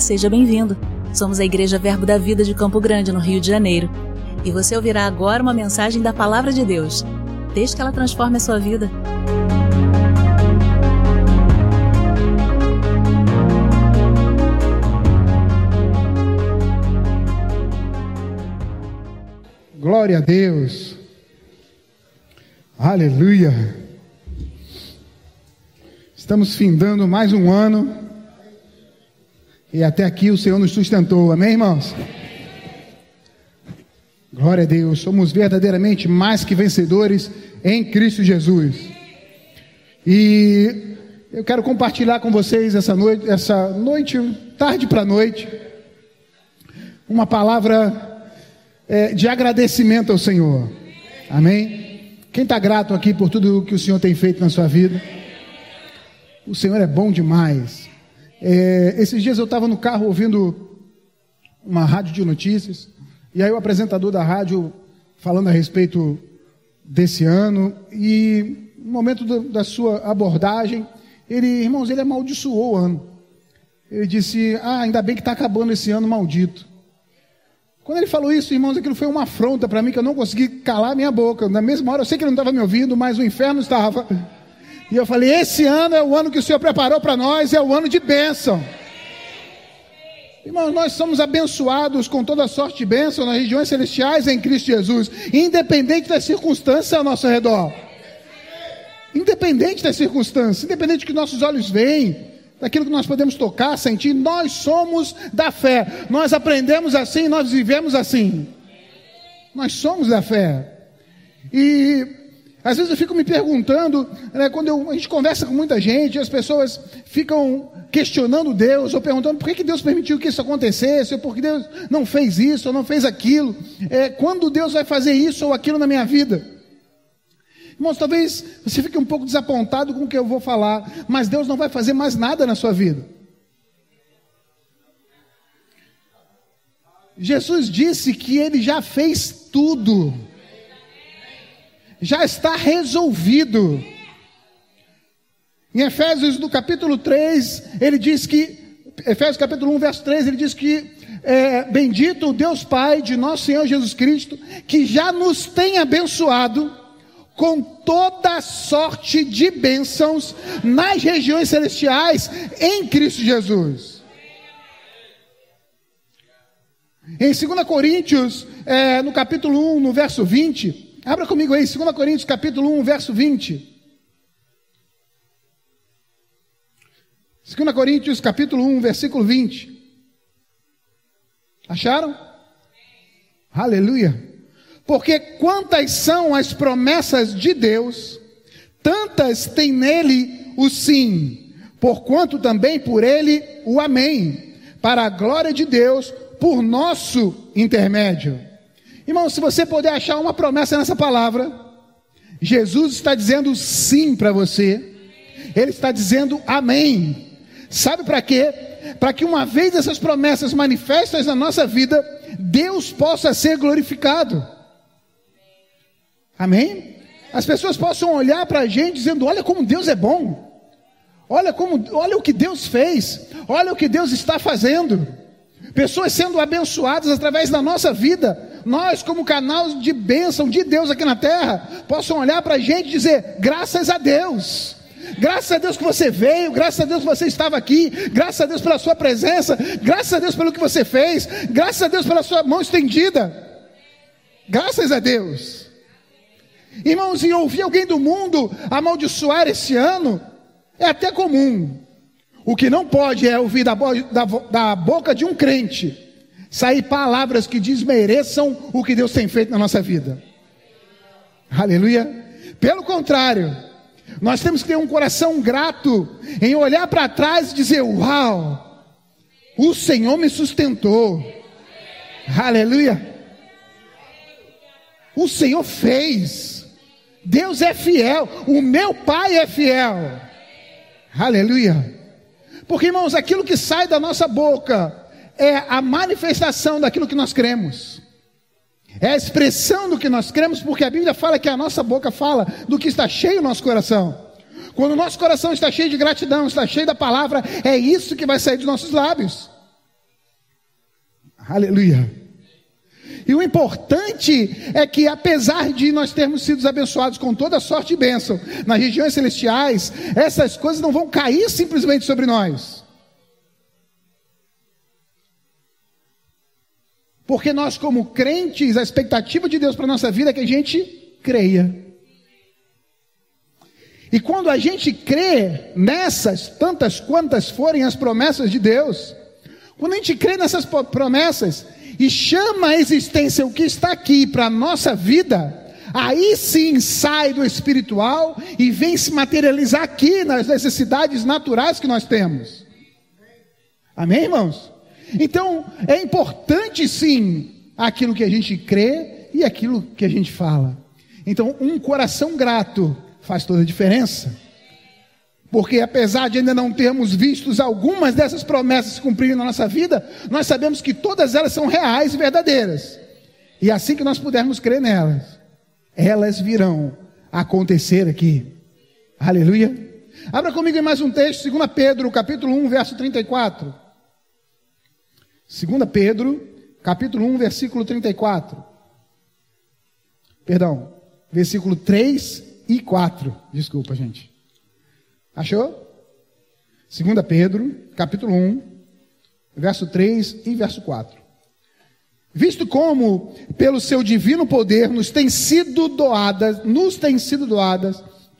Seja bem-vindo. Somos a Igreja Verbo da Vida de Campo Grande, no Rio de Janeiro. E você ouvirá agora uma mensagem da Palavra de Deus. Desde que ela transforme a sua vida. Glória a Deus. Aleluia. Estamos findando mais um ano. E até aqui o Senhor nos sustentou. Amém, irmãos? Glória a Deus. Somos verdadeiramente mais que vencedores em Cristo Jesus. E eu quero compartilhar com vocês essa noite, essa noite, tarde para noite, uma palavra é, de agradecimento ao Senhor. Amém? Quem está grato aqui por tudo que o Senhor tem feito na sua vida? O Senhor é bom demais. É, esses dias eu estava no carro ouvindo uma rádio de notícias, e aí o apresentador da rádio falando a respeito desse ano, e no momento do, da sua abordagem, ele, irmãos, ele amaldiçoou o ano. Ele disse: Ah, ainda bem que está acabando esse ano maldito. Quando ele falou isso, irmãos, aquilo foi uma afronta para mim que eu não consegui calar minha boca. Na mesma hora, eu sei que ele não estava me ouvindo, mas o inferno estava. E eu falei: esse ano é o ano que o Senhor preparou para nós, é o ano de bênção. Irmãos, nós somos abençoados com toda sorte de bênção nas regiões celestiais em Cristo Jesus, independente das circunstâncias ao nosso redor. Independente das circunstâncias, independente do que nossos olhos veem, daquilo que nós podemos tocar, sentir, nós somos da fé. Nós aprendemos assim, nós vivemos assim. Nós somos da fé. E às vezes eu fico me perguntando, né, quando eu, a gente conversa com muita gente, as pessoas ficam questionando Deus, ou perguntando por que, Deus permitiu que isso acontecesse, ou por que Deus não fez isso, ou não fez aquilo. É, quando Deus vai fazer isso ou aquilo na minha vida? Irmãos, talvez você fique um pouco desapontado com o que eu vou falar, mas Deus não vai fazer mais nada na sua vida. Jesus disse que ele já fez tudo já está resolvido. Em Efésios, no capítulo 3, ele diz que, Efésios capítulo 1, verso 3, ele diz que é, bendito o Deus Pai de nosso Senhor Jesus Cristo, que já nos tem abençoado com toda sorte de bênçãos nas regiões celestiais em Cristo Jesus. Em 2 Coríntios, é, no capítulo 1, no verso 20, Abra comigo aí, 2 Coríntios capítulo 1, verso 20. 2 Coríntios capítulo 1, versículo 20. Acharam? Aleluia. Porque quantas são as promessas de Deus, tantas tem nele o sim, porquanto também por ele o amém, para a glória de Deus, por nosso intermédio. Irmão, se você puder achar uma promessa nessa palavra, Jesus está dizendo sim para você, Ele está dizendo amém. Sabe para quê? Para que uma vez essas promessas manifestas na nossa vida, Deus possa ser glorificado. Amém? As pessoas possam olhar para a gente dizendo: olha como Deus é bom. Olha como, olha o que Deus fez. Olha o que Deus está fazendo. Pessoas sendo abençoadas através da nossa vida, nós, como canal de bênção de Deus aqui na terra, possam olhar para a gente e dizer: graças a Deus. Graças a Deus que você veio, graças a Deus que você estava aqui, graças a Deus pela sua presença, graças a Deus pelo que você fez, graças a Deus pela sua mão estendida. Graças a Deus. Irmãos, e ouvir alguém do mundo amaldiçoar esse ano é até comum. O que não pode é ouvir da, da, da boca de um crente sair palavras que desmereçam o que Deus tem feito na nossa vida. Aleluia. Pelo contrário, nós temos que ter um coração grato em olhar para trás e dizer: Uau, o Senhor me sustentou. Aleluia. O Senhor fez. Deus é fiel. O meu Pai é fiel. Aleluia. Porque, irmãos, aquilo que sai da nossa boca é a manifestação daquilo que nós cremos. É a expressão do que nós cremos, porque a Bíblia fala que a nossa boca fala do que está cheio o nosso coração. Quando o nosso coração está cheio de gratidão, está cheio da palavra, é isso que vai sair dos nossos lábios. Aleluia. E o importante é que, apesar de nós termos sido abençoados com toda sorte e bênção nas regiões celestiais, essas coisas não vão cair simplesmente sobre nós. Porque nós, como crentes, a expectativa de Deus para a nossa vida é que a gente creia. E quando a gente crê nessas, tantas quantas forem as promessas de Deus, quando a gente crê nessas promessas e chama a existência o que está aqui para a nossa vida, aí sim sai do espiritual e vem se materializar aqui nas necessidades naturais que nós temos. Amém, irmãos? Então, é importante sim aquilo que a gente crê e aquilo que a gente fala. Então, um coração grato faz toda a diferença. Porque apesar de ainda não termos vistos algumas dessas promessas se cumprirem na nossa vida, nós sabemos que todas elas são reais e verdadeiras. E assim que nós pudermos crer nelas, elas virão acontecer aqui. Aleluia. Abra comigo em mais um texto, 2 Pedro, capítulo 1, verso 34. 2 Pedro, capítulo 1, versículo 34. Perdão, versículo 3 e 4. Desculpa, gente. Achou? 2 Pedro, capítulo 1, verso 3 e verso 4. Visto como, pelo seu divino poder, nos tem sido doadas, nos têm sido doadas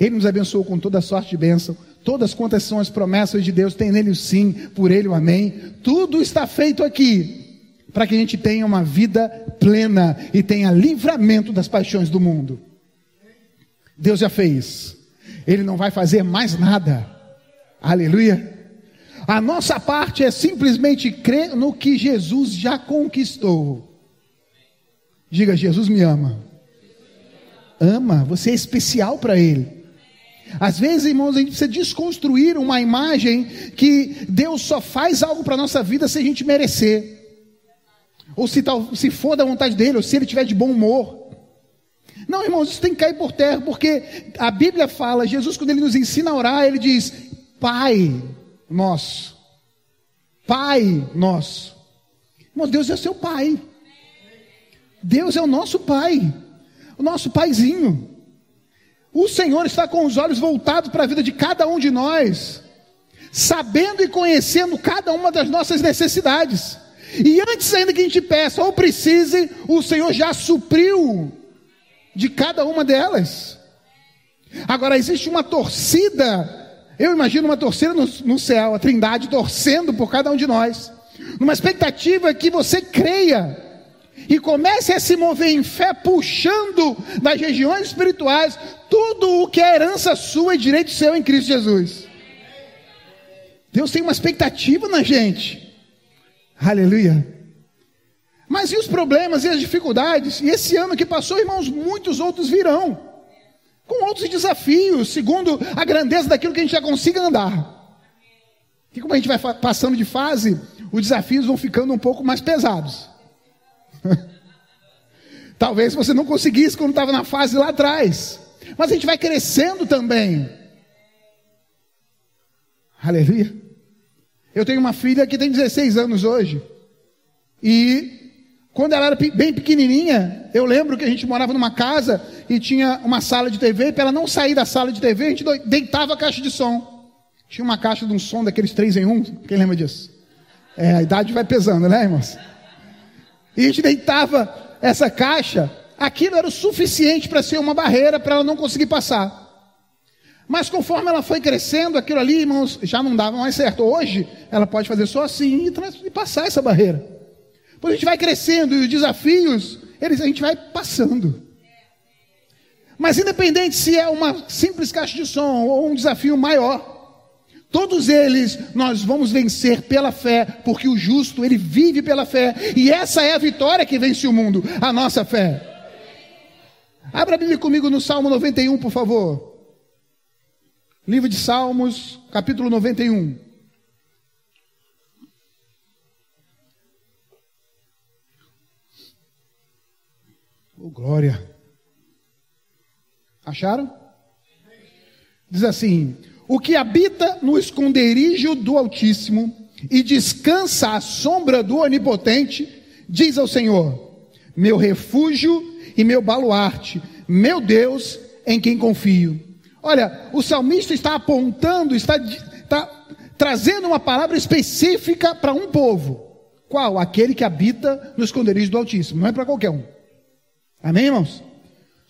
Ele nos abençoou com toda sorte de bênção Todas quantas são as promessas de Deus, tem nele o sim, por ele o amém. Tudo está feito aqui para que a gente tenha uma vida plena e tenha livramento das paixões do mundo. Deus já fez. Ele não vai fazer mais nada. Aleluia. A nossa parte é simplesmente crer no que Jesus já conquistou. Diga, Jesus me ama. Ama, você é especial para Ele. Às vezes, irmãos, a gente precisa desconstruir uma imagem que Deus só faz algo para a nossa vida se a gente merecer. Ou se, tal, se for da vontade dele, ou se ele tiver de bom humor. Não, irmãos, isso tem que cair por terra, porque a Bíblia fala, Jesus, quando ele nos ensina a orar, ele diz: Pai nosso. Pai nosso. Irmãos, Deus é seu Pai. Deus é o nosso Pai. O nosso Paizinho. O Senhor está com os olhos voltados para a vida de cada um de nós, sabendo e conhecendo cada uma das nossas necessidades. E antes ainda que a gente peça ou precise, o Senhor já supriu de cada uma delas. Agora existe uma torcida, eu imagino uma torcida no, no céu, a Trindade torcendo por cada um de nós, numa expectativa que você creia e comece a se mover em fé, puxando das regiões espirituais tudo o que é herança sua e direito seu em Cristo Jesus. Deus tem uma expectativa na gente. Aleluia. Mas e os problemas e as dificuldades? E esse ano que passou, irmãos, muitos outros virão. Com outros desafios, segundo a grandeza daquilo que a gente já consiga andar. E como a gente vai passando de fase, os desafios vão ficando um pouco mais pesados. Talvez você não conseguisse quando estava na fase lá atrás. Mas a gente vai crescendo também. Aleluia. Eu tenho uma filha que tem 16 anos hoje. E quando ela era bem pequenininha, eu lembro que a gente morava numa casa e tinha uma sala de TV. E para ela não sair da sala de TV, a gente deitava a caixa de som. Tinha uma caixa de um som daqueles três em um. Quem lembra disso? É, a idade vai pesando, né, irmãos? E a gente deitava essa caixa, aquilo era o suficiente para ser uma barreira para ela não conseguir passar. Mas conforme ela foi crescendo, aquilo ali, irmãos, já não dava mais certo. Hoje, ela pode fazer só assim e, passar essa barreira. Quando a gente vai crescendo e os desafios, eles, a gente vai passando. Mas independente se é uma simples caixa de som ou um desafio maior, Todos eles nós vamos vencer pela fé, porque o justo ele vive pela fé, e essa é a vitória que vence o mundo, a nossa fé. Abra a Bíblia comigo no Salmo 91, por favor. Livro de Salmos, capítulo 91. Oh, glória. Acharam? Diz assim: o que habita no esconderijo do Altíssimo e descansa à sombra do Onipotente, diz ao Senhor: Meu refúgio e meu baluarte, meu Deus em quem confio. Olha, o salmista está apontando, está, está trazendo uma palavra específica para um povo. Qual? Aquele que habita no esconderijo do Altíssimo. Não é para qualquer um. Amém, irmãos?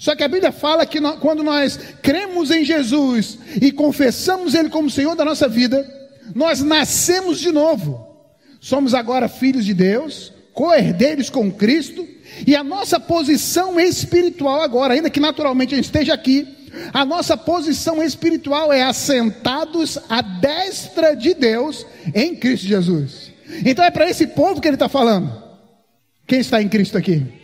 Só que a Bíblia fala que nós, quando nós cremos em Jesus e confessamos Ele como Senhor da nossa vida, nós nascemos de novo. Somos agora filhos de Deus, co-herdeiros com Cristo, e a nossa posição espiritual agora, ainda que naturalmente a gente esteja aqui, a nossa posição espiritual é assentados à destra de Deus em Cristo Jesus. Então é para esse povo que ele está falando. Quem está em Cristo aqui?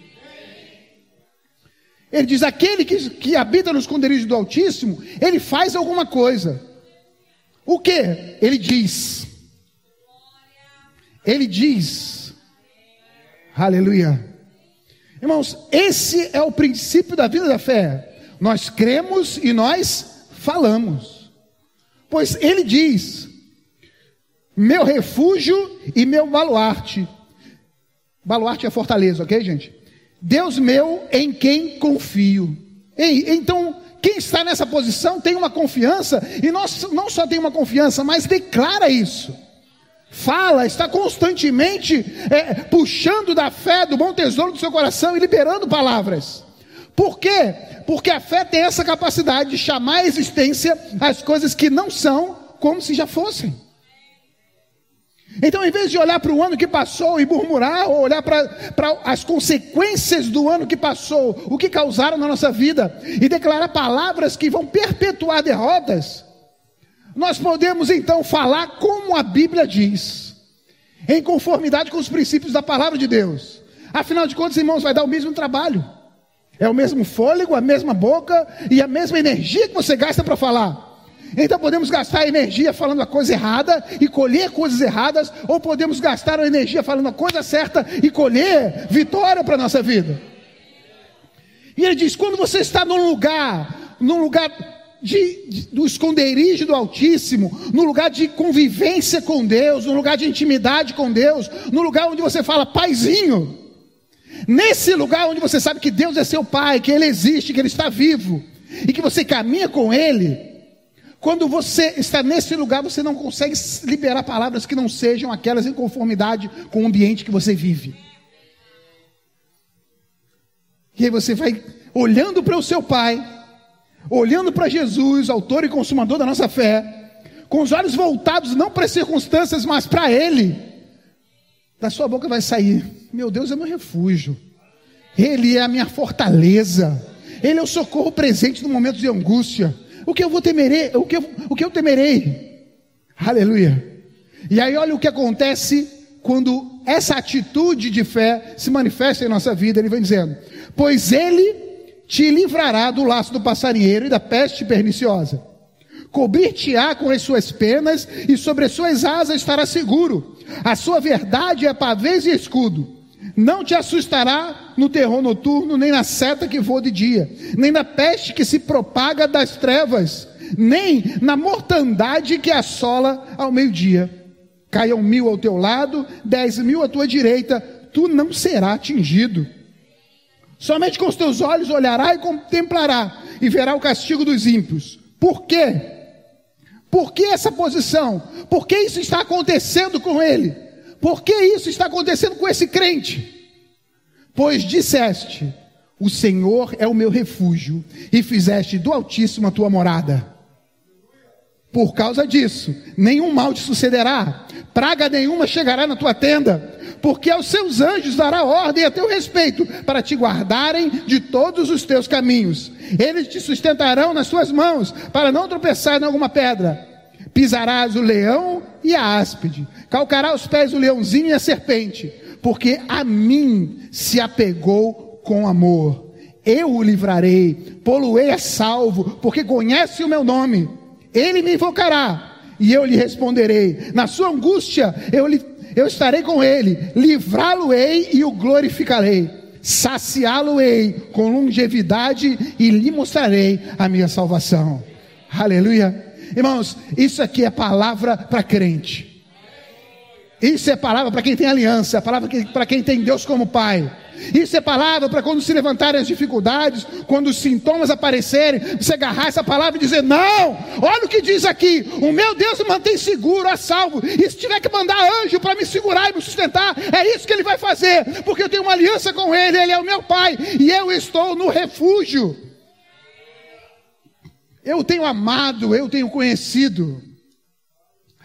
Ele diz: aquele que, que habita no esconderijo do Altíssimo, ele faz alguma coisa. O que? Ele diz. Ele diz. Aleluia. Irmãos, esse é o princípio da vida da fé. Nós cremos e nós falamos. Pois ele diz: meu refúgio e meu baluarte. Baluarte é fortaleza, ok, gente? Deus meu em quem confio. então, quem está nessa posição tem uma confiança, e não, não só tem uma confiança, mas declara isso. Fala, está constantemente é, puxando da fé, do bom tesouro do seu coração e liberando palavras. Por quê? Porque a fé tem essa capacidade de chamar à existência as coisas que não são como se já fossem. Então, em vez de olhar para o ano que passou e murmurar, ou olhar para, as consequências do ano que passou, o que causaram na nossa vida, e declarar palavras que vão perpetuar derrotas, nós podemos então falar como a Bíblia diz, em conformidade com os princípios da palavra de Deus. Afinal de contas, irmãos, vai dar o mesmo trabalho, é o mesmo fôlego, a mesma boca e a mesma energia que você gasta para falar. Então podemos gastar energia falando a coisa errada e colher coisas erradas, ou podemos gastar a energia falando a coisa certa e colher vitória para a nossa vida. E ele diz: quando você está num lugar, num lugar de, de, do esconderijo do Altíssimo, no lugar de convivência com Deus, no lugar de intimidade com Deus, no lugar onde você fala, paizinho, nesse lugar onde você sabe que Deus é seu pai, que Ele existe, que Ele está vivo, e que você caminha com Ele, quando você está nesse lugar, você não consegue liberar palavras que não sejam aquelas em conformidade com o ambiente que você vive. E aí você vai olhando para o seu Pai, olhando para Jesus, autor e consumador da nossa fé, com os olhos voltados não para as circunstâncias, mas para Ele. Da sua boca vai sair: Meu Deus é meu refúgio, Ele é a minha fortaleza, Ele é o socorro presente no momento de angústia. O que eu vou temerei? O que eu, o que eu temerei? Aleluia. E aí olha o que acontece quando essa atitude de fé se manifesta em nossa vida. Ele vem dizendo: Pois ele te livrará do laço do passarinheiro e da peste perniciosa. Cobrir-te-á com as suas penas e sobre as suas asas estará seguro. A sua verdade é pavês e escudo. Não te assustará no terror noturno, nem na seta que voa de dia, nem na peste que se propaga das trevas, nem na mortandade que assola ao meio-dia. Caiam mil ao teu lado, dez mil à tua direita, tu não será atingido. Somente com os teus olhos olhará e contemplará, e verá o castigo dos ímpios. Por quê? Por que essa posição? Por que isso está acontecendo com ele? Por que isso está acontecendo com esse crente? Pois disseste: O Senhor é o meu refúgio, e fizeste do Altíssimo a tua morada. Por causa disso, nenhum mal te sucederá, praga nenhuma chegará na tua tenda, porque aos seus anjos dará ordem a teu respeito, para te guardarem de todos os teus caminhos. Eles te sustentarão nas tuas mãos, para não tropeçar em alguma pedra. Pisarás o leão e a áspide, calcará os pés o leãozinho e a serpente, porque a mim se apegou com amor. Eu o livrarei, poluei a salvo, porque conhece o meu nome. Ele me invocará e eu lhe responderei. Na sua angústia eu, eu estarei com ele, livrá-lo-ei e o glorificarei. Saciá-lo-ei com longevidade e lhe mostrarei a minha salvação. Aleluia. Irmãos, isso aqui é palavra para crente. Isso é palavra para quem tem aliança, palavra para quem tem Deus como Pai. Isso é palavra para quando se levantarem as dificuldades, quando os sintomas aparecerem, você agarrar essa palavra e dizer: Não, olha o que diz aqui: o meu Deus me mantém seguro, a salvo. E se tiver que mandar anjo para me segurar e me sustentar, é isso que ele vai fazer, porque eu tenho uma aliança com ele, ele é o meu Pai, e eu estou no refúgio. Eu tenho amado, eu tenho conhecido.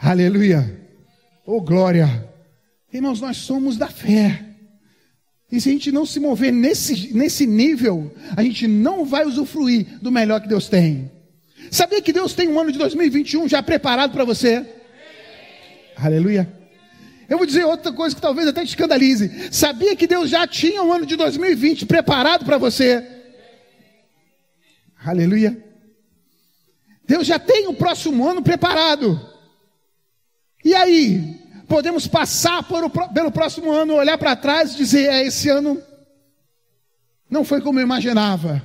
Aleluia. Oh glória. Irmãos, nós somos da fé. E se a gente não se mover nesse, nesse nível, a gente não vai usufruir do melhor que Deus tem. Sabia que Deus tem um ano de 2021 já preparado para você? Aleluia. Eu vou dizer outra coisa que talvez até te escandalize. Sabia que Deus já tinha um ano de 2020 preparado para você? Aleluia. Deus já tem o próximo ano preparado. E aí? podemos passar por, pelo próximo ano, olhar para trás e dizer: é, esse ano não foi como eu imaginava.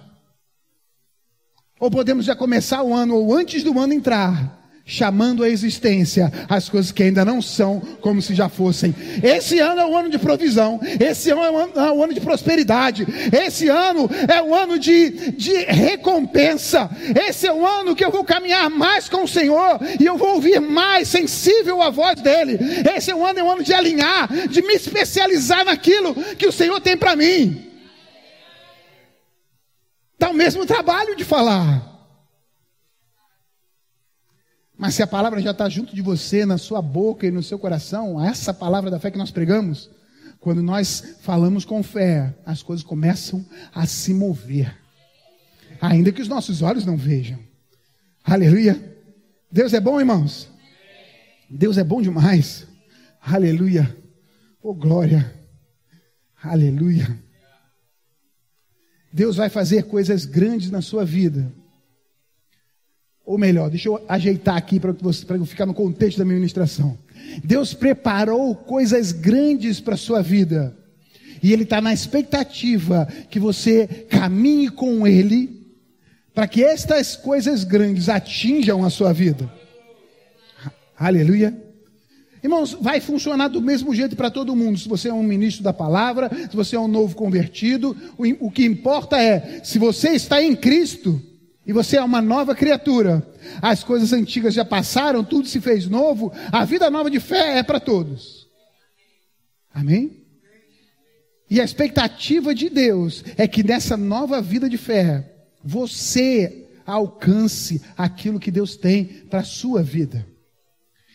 Ou podemos já começar o ano, ou antes do ano entrar, chamando a existência as coisas que ainda não são como se já fossem. Esse ano é o ano de provisão, esse ano é o ano, é ano de prosperidade, esse ano é o ano de, de recompensa, esse é o ano que eu vou caminhar mais com o Senhor e eu vou ouvir mais sensível a voz dEle. Esse é o ano, é o ano de alinhar, de me especializar naquilo que o Senhor tem para mim. Dá o mesmo trabalho de falar. Mas se a palavra já está junto de você, na sua boca e no seu coração, essa palavra da fé que nós pregamos, quando nós falamos com fé, as coisas começam a se mover. Ainda que os nossos olhos não vejam. Aleluia. Deus é bom, irmãos. Deus é bom demais. Aleluia. Oh, glória. Aleluia. Deus vai fazer coisas grandes na sua vida. Ou melhor, deixa eu ajeitar aqui para eu ficar no contexto da minha ministração. Deus preparou coisas grandes para a sua vida. E Ele está na expectativa que você caminhe com Ele, para que estas coisas grandes atinjam a sua vida. Aleluia. Irmãos, vai funcionar do mesmo jeito para todo mundo. Se você é um ministro da palavra, se você é um novo convertido, o que importa é, se você está em Cristo, e você é uma nova criatura. As coisas antigas já passaram, tudo se fez novo. A vida nova de fé é para todos. Amém? E a expectativa de Deus é que nessa nova vida de fé, você alcance aquilo que Deus tem para a sua vida.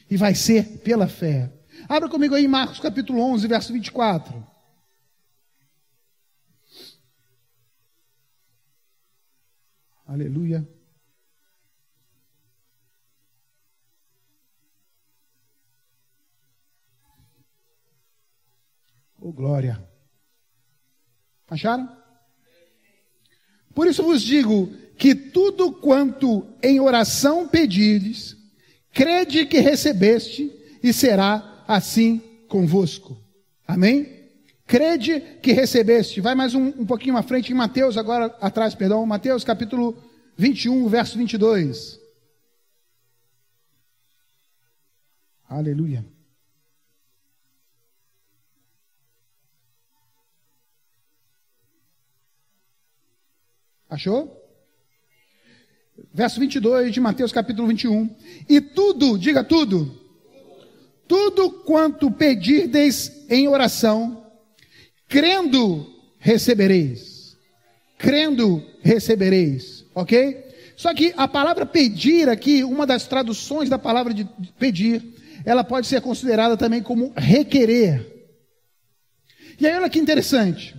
E vai ser pela fé. Abra comigo aí Marcos capítulo 11, verso 24. Aleluia. Oh, glória. Acharam? Por isso vos digo que tudo quanto em oração pedires, crede que recebeste e será assim convosco. Amém? Crede que recebeste. Vai mais um, um pouquinho à frente em Mateus, agora atrás, perdão. Mateus capítulo 21, verso 22. Aleluia. Achou? Verso 22 de Mateus capítulo 21. E tudo, diga tudo, tudo quanto pedirdes em oração, crendo recebereis. Crendo recebereis, ok? Só que a palavra pedir aqui, uma das traduções da palavra de pedir, ela pode ser considerada também como requerer. E aí olha que interessante.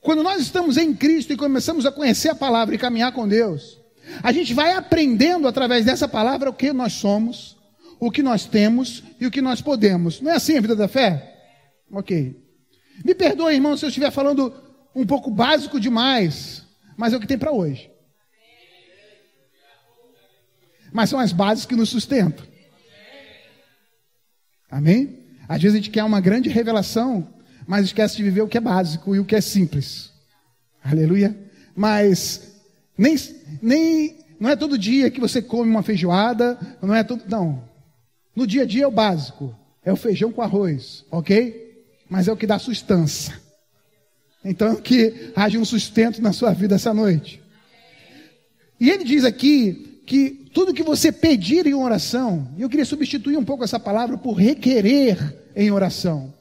Quando nós estamos em Cristo e começamos a conhecer a palavra e caminhar com Deus, a gente vai aprendendo através dessa palavra o que nós somos, o que nós temos e o que nós podemos. Não é assim a vida da fé? Ok. Me perdoe, irmão, se eu estiver falando um pouco básico demais, mas é o que tem para hoje. Mas são as bases que nos sustentam. Amém? Às vezes a gente quer uma grande revelação, mas esquece de viver o que é básico e o que é simples. Aleluia. Mas nem, nem não é todo dia que você come uma feijoada, não é todo, não. No dia a dia é o básico, é o feijão com arroz, ok? Mas é o que dá sustância. Então que haja um sustento na sua vida essa noite. E ele diz aqui que tudo que você pedir em oração, e eu queria substituir um pouco essa palavra por requerer em oração.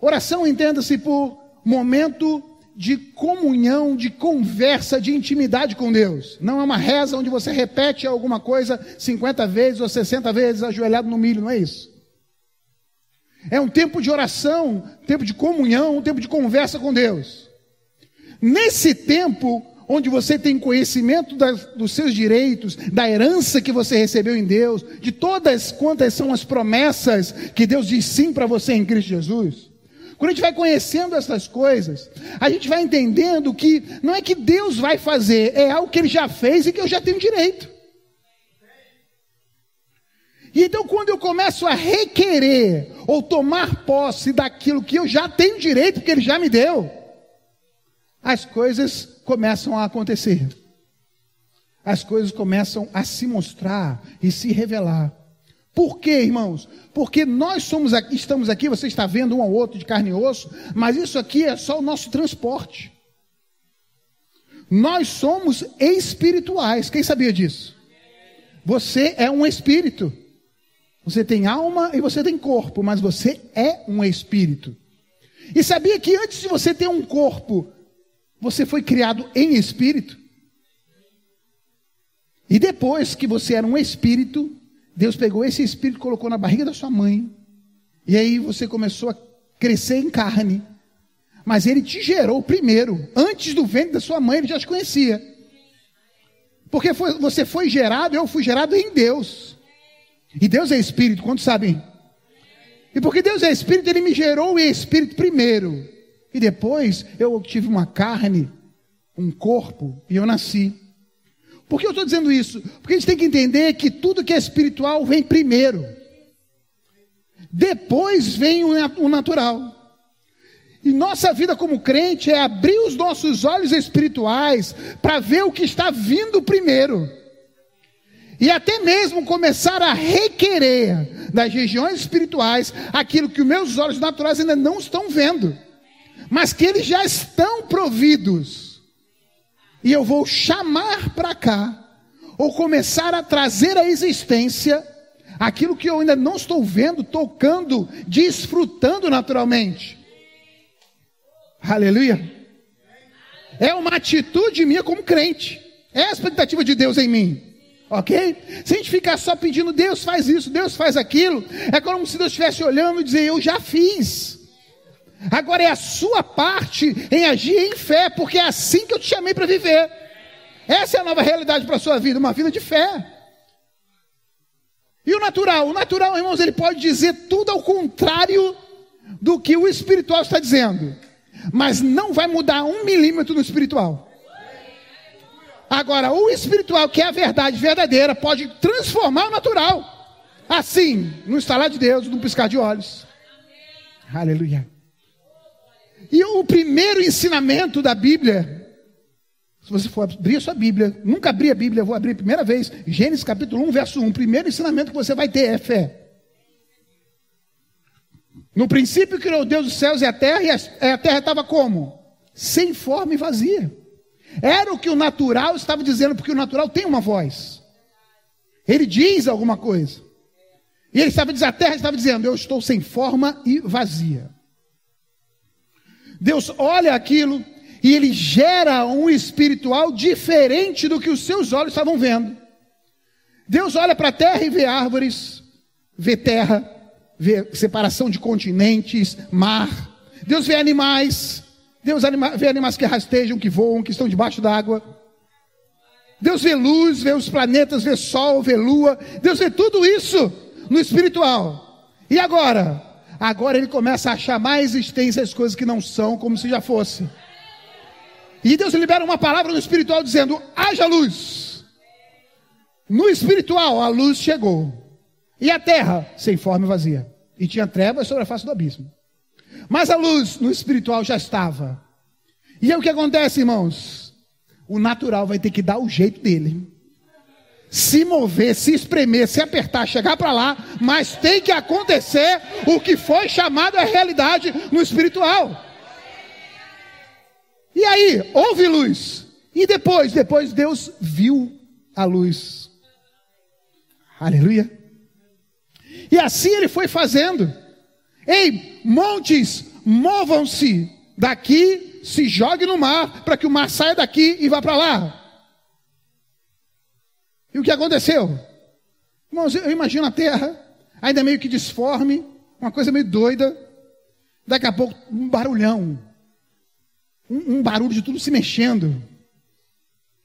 Oração entenda-se por momento de comunhão, de conversa, de intimidade com Deus. Não é uma reza onde você repete alguma coisa 50 vezes ou 60 vezes ajoelhado no milho, não é isso. É um tempo de oração, um tempo de comunhão, um tempo de conversa com Deus. Nesse tempo, onde você tem conhecimento das, dos seus direitos, da herança que você recebeu em Deus, de todas quantas são as promessas que Deus diz sim para você em Cristo Jesus. Quando a gente vai conhecendo essas coisas, a gente vai entendendo que não é que Deus vai fazer, é algo que Ele já fez e que eu já tenho direito. E então, quando eu começo a requerer ou tomar posse daquilo que eu já tenho direito, porque Ele já me deu, as coisas começam a acontecer. As coisas começam a se mostrar e se revelar. Por quê, irmãos? Porque nós somos aqui, estamos aqui, você está vendo um ao outro de carne e osso, mas isso aqui é só o nosso transporte. Nós somos espirituais. Quem sabia disso? Você é um espírito. Você tem alma e você tem corpo, mas você é um espírito. E sabia que antes de você ter um corpo você foi criado em espírito. E depois que você era um espírito, Deus pegou esse espírito e colocou na barriga da sua mãe. E aí você começou a crescer em carne. Mas ele te gerou primeiro. Antes do ventre da sua mãe, ele já te conhecia. Porque foi, você foi gerado, eu fui gerado em Deus. E Deus é espírito, quantos sabem? E porque Deus é espírito, ele me gerou em espírito primeiro. E depois eu tive uma carne, um corpo, e eu nasci. Por que eu estou dizendo isso? Porque a gente tem que entender que tudo que é espiritual vem primeiro. Depois vem o natural. E nossa vida como crente é abrir os nossos olhos espirituais para ver o que está vindo primeiro. E até mesmo começar a requerer das regiões espirituais aquilo que os meus olhos naturais ainda não estão vendo mas que eles já estão providos. E eu vou chamar para cá, ou começar a trazer à existência aquilo que eu ainda não estou vendo, tocando, desfrutando naturalmente. Aleluia. É uma atitude minha como crente. É a expectativa de Deus em mim. Ok? Se a gente ficar só pedindo, Deus faz isso, Deus faz aquilo, é como se Deus estivesse olhando e dizer, eu já fiz. Agora é a sua parte em agir em fé, porque é assim que eu te chamei para viver. Essa é a nova realidade para a sua vida, uma vida de fé. E o natural? O natural, irmãos, ele pode dizer tudo ao contrário do que o espiritual está dizendo, mas não vai mudar um milímetro no espiritual. Agora, o espiritual, que é a verdade verdadeira, pode transformar o natural. Assim, no estalar de Deus, no piscar de olhos. Aleluia. E o primeiro ensinamento da Bíblia, se você for abrir a sua Bíblia, nunca abri a Bíblia, vou abrir a primeira vez, Gênesis capítulo 1, verso 1. O primeiro ensinamento que você vai ter é fé. No princípio criou Deus os céus e a terra, e a terra estava como? Sem forma e vazia. Era o que o natural estava dizendo, porque o natural tem uma voz. Ele diz alguma coisa. E ele estava dizendo, a terra estava dizendo, eu estou sem forma e vazia. Deus olha aquilo e ele gera um espiritual diferente do que os seus olhos estavam vendo. Deus olha para a terra e vê árvores, vê terra, vê separação de continentes, mar. Deus vê animais, Deus vê animais que rastejam, que voam, que estão debaixo d'água. Deus vê luz, vê os planetas, vê sol, vê lua. Deus vê tudo isso no espiritual. E agora? Agora ele começa a chamar a existência as coisas que não são como se já fosse. E Deus libera uma palavra no espiritual dizendo: haja luz. No espiritual, a luz chegou. E a terra, sem forma e vazia. E tinha trevas sobre a face do abismo. Mas a luz no espiritual já estava. E aí o que acontece, irmãos? O natural vai ter que dar o jeito dele. Se mover, se espremer, se apertar, chegar para lá, mas tem que acontecer o que foi chamado a realidade no espiritual. E aí, houve luz. E depois, depois Deus viu a luz. Aleluia. E assim ele foi fazendo. Ei, montes, movam-se daqui, se jogue no mar, para que o mar saia daqui e vá para lá. E o que aconteceu? Irmãos, eu imagino a terra, ainda meio que disforme, uma coisa meio doida. Daqui a pouco, um barulhão um, um barulho de tudo se mexendo.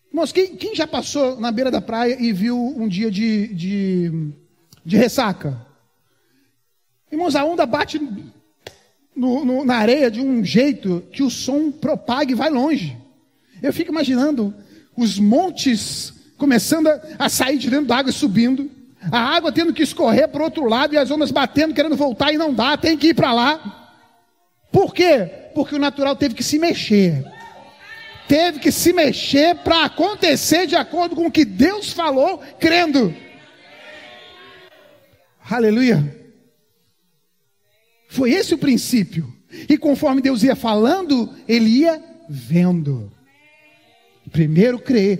Irmãos, quem, quem, já passou na beira da praia e viu um dia de, de, de ressaca? Irmãos, a onda bate no, no, na areia de um jeito que o som propaga e vai longe. Eu fico imaginando os montes começando a, a sair de dentro da água e subindo, a água tendo que escorrer para o outro lado e as ondas batendo, querendo voltar e não dá, tem que ir para lá. Por quê? porque o natural teve que se mexer. Teve que se mexer para acontecer de acordo com o que Deus falou, crendo. Aleluia. Foi esse o princípio. E conforme Deus ia falando, ele ia vendo. Primeiro crê,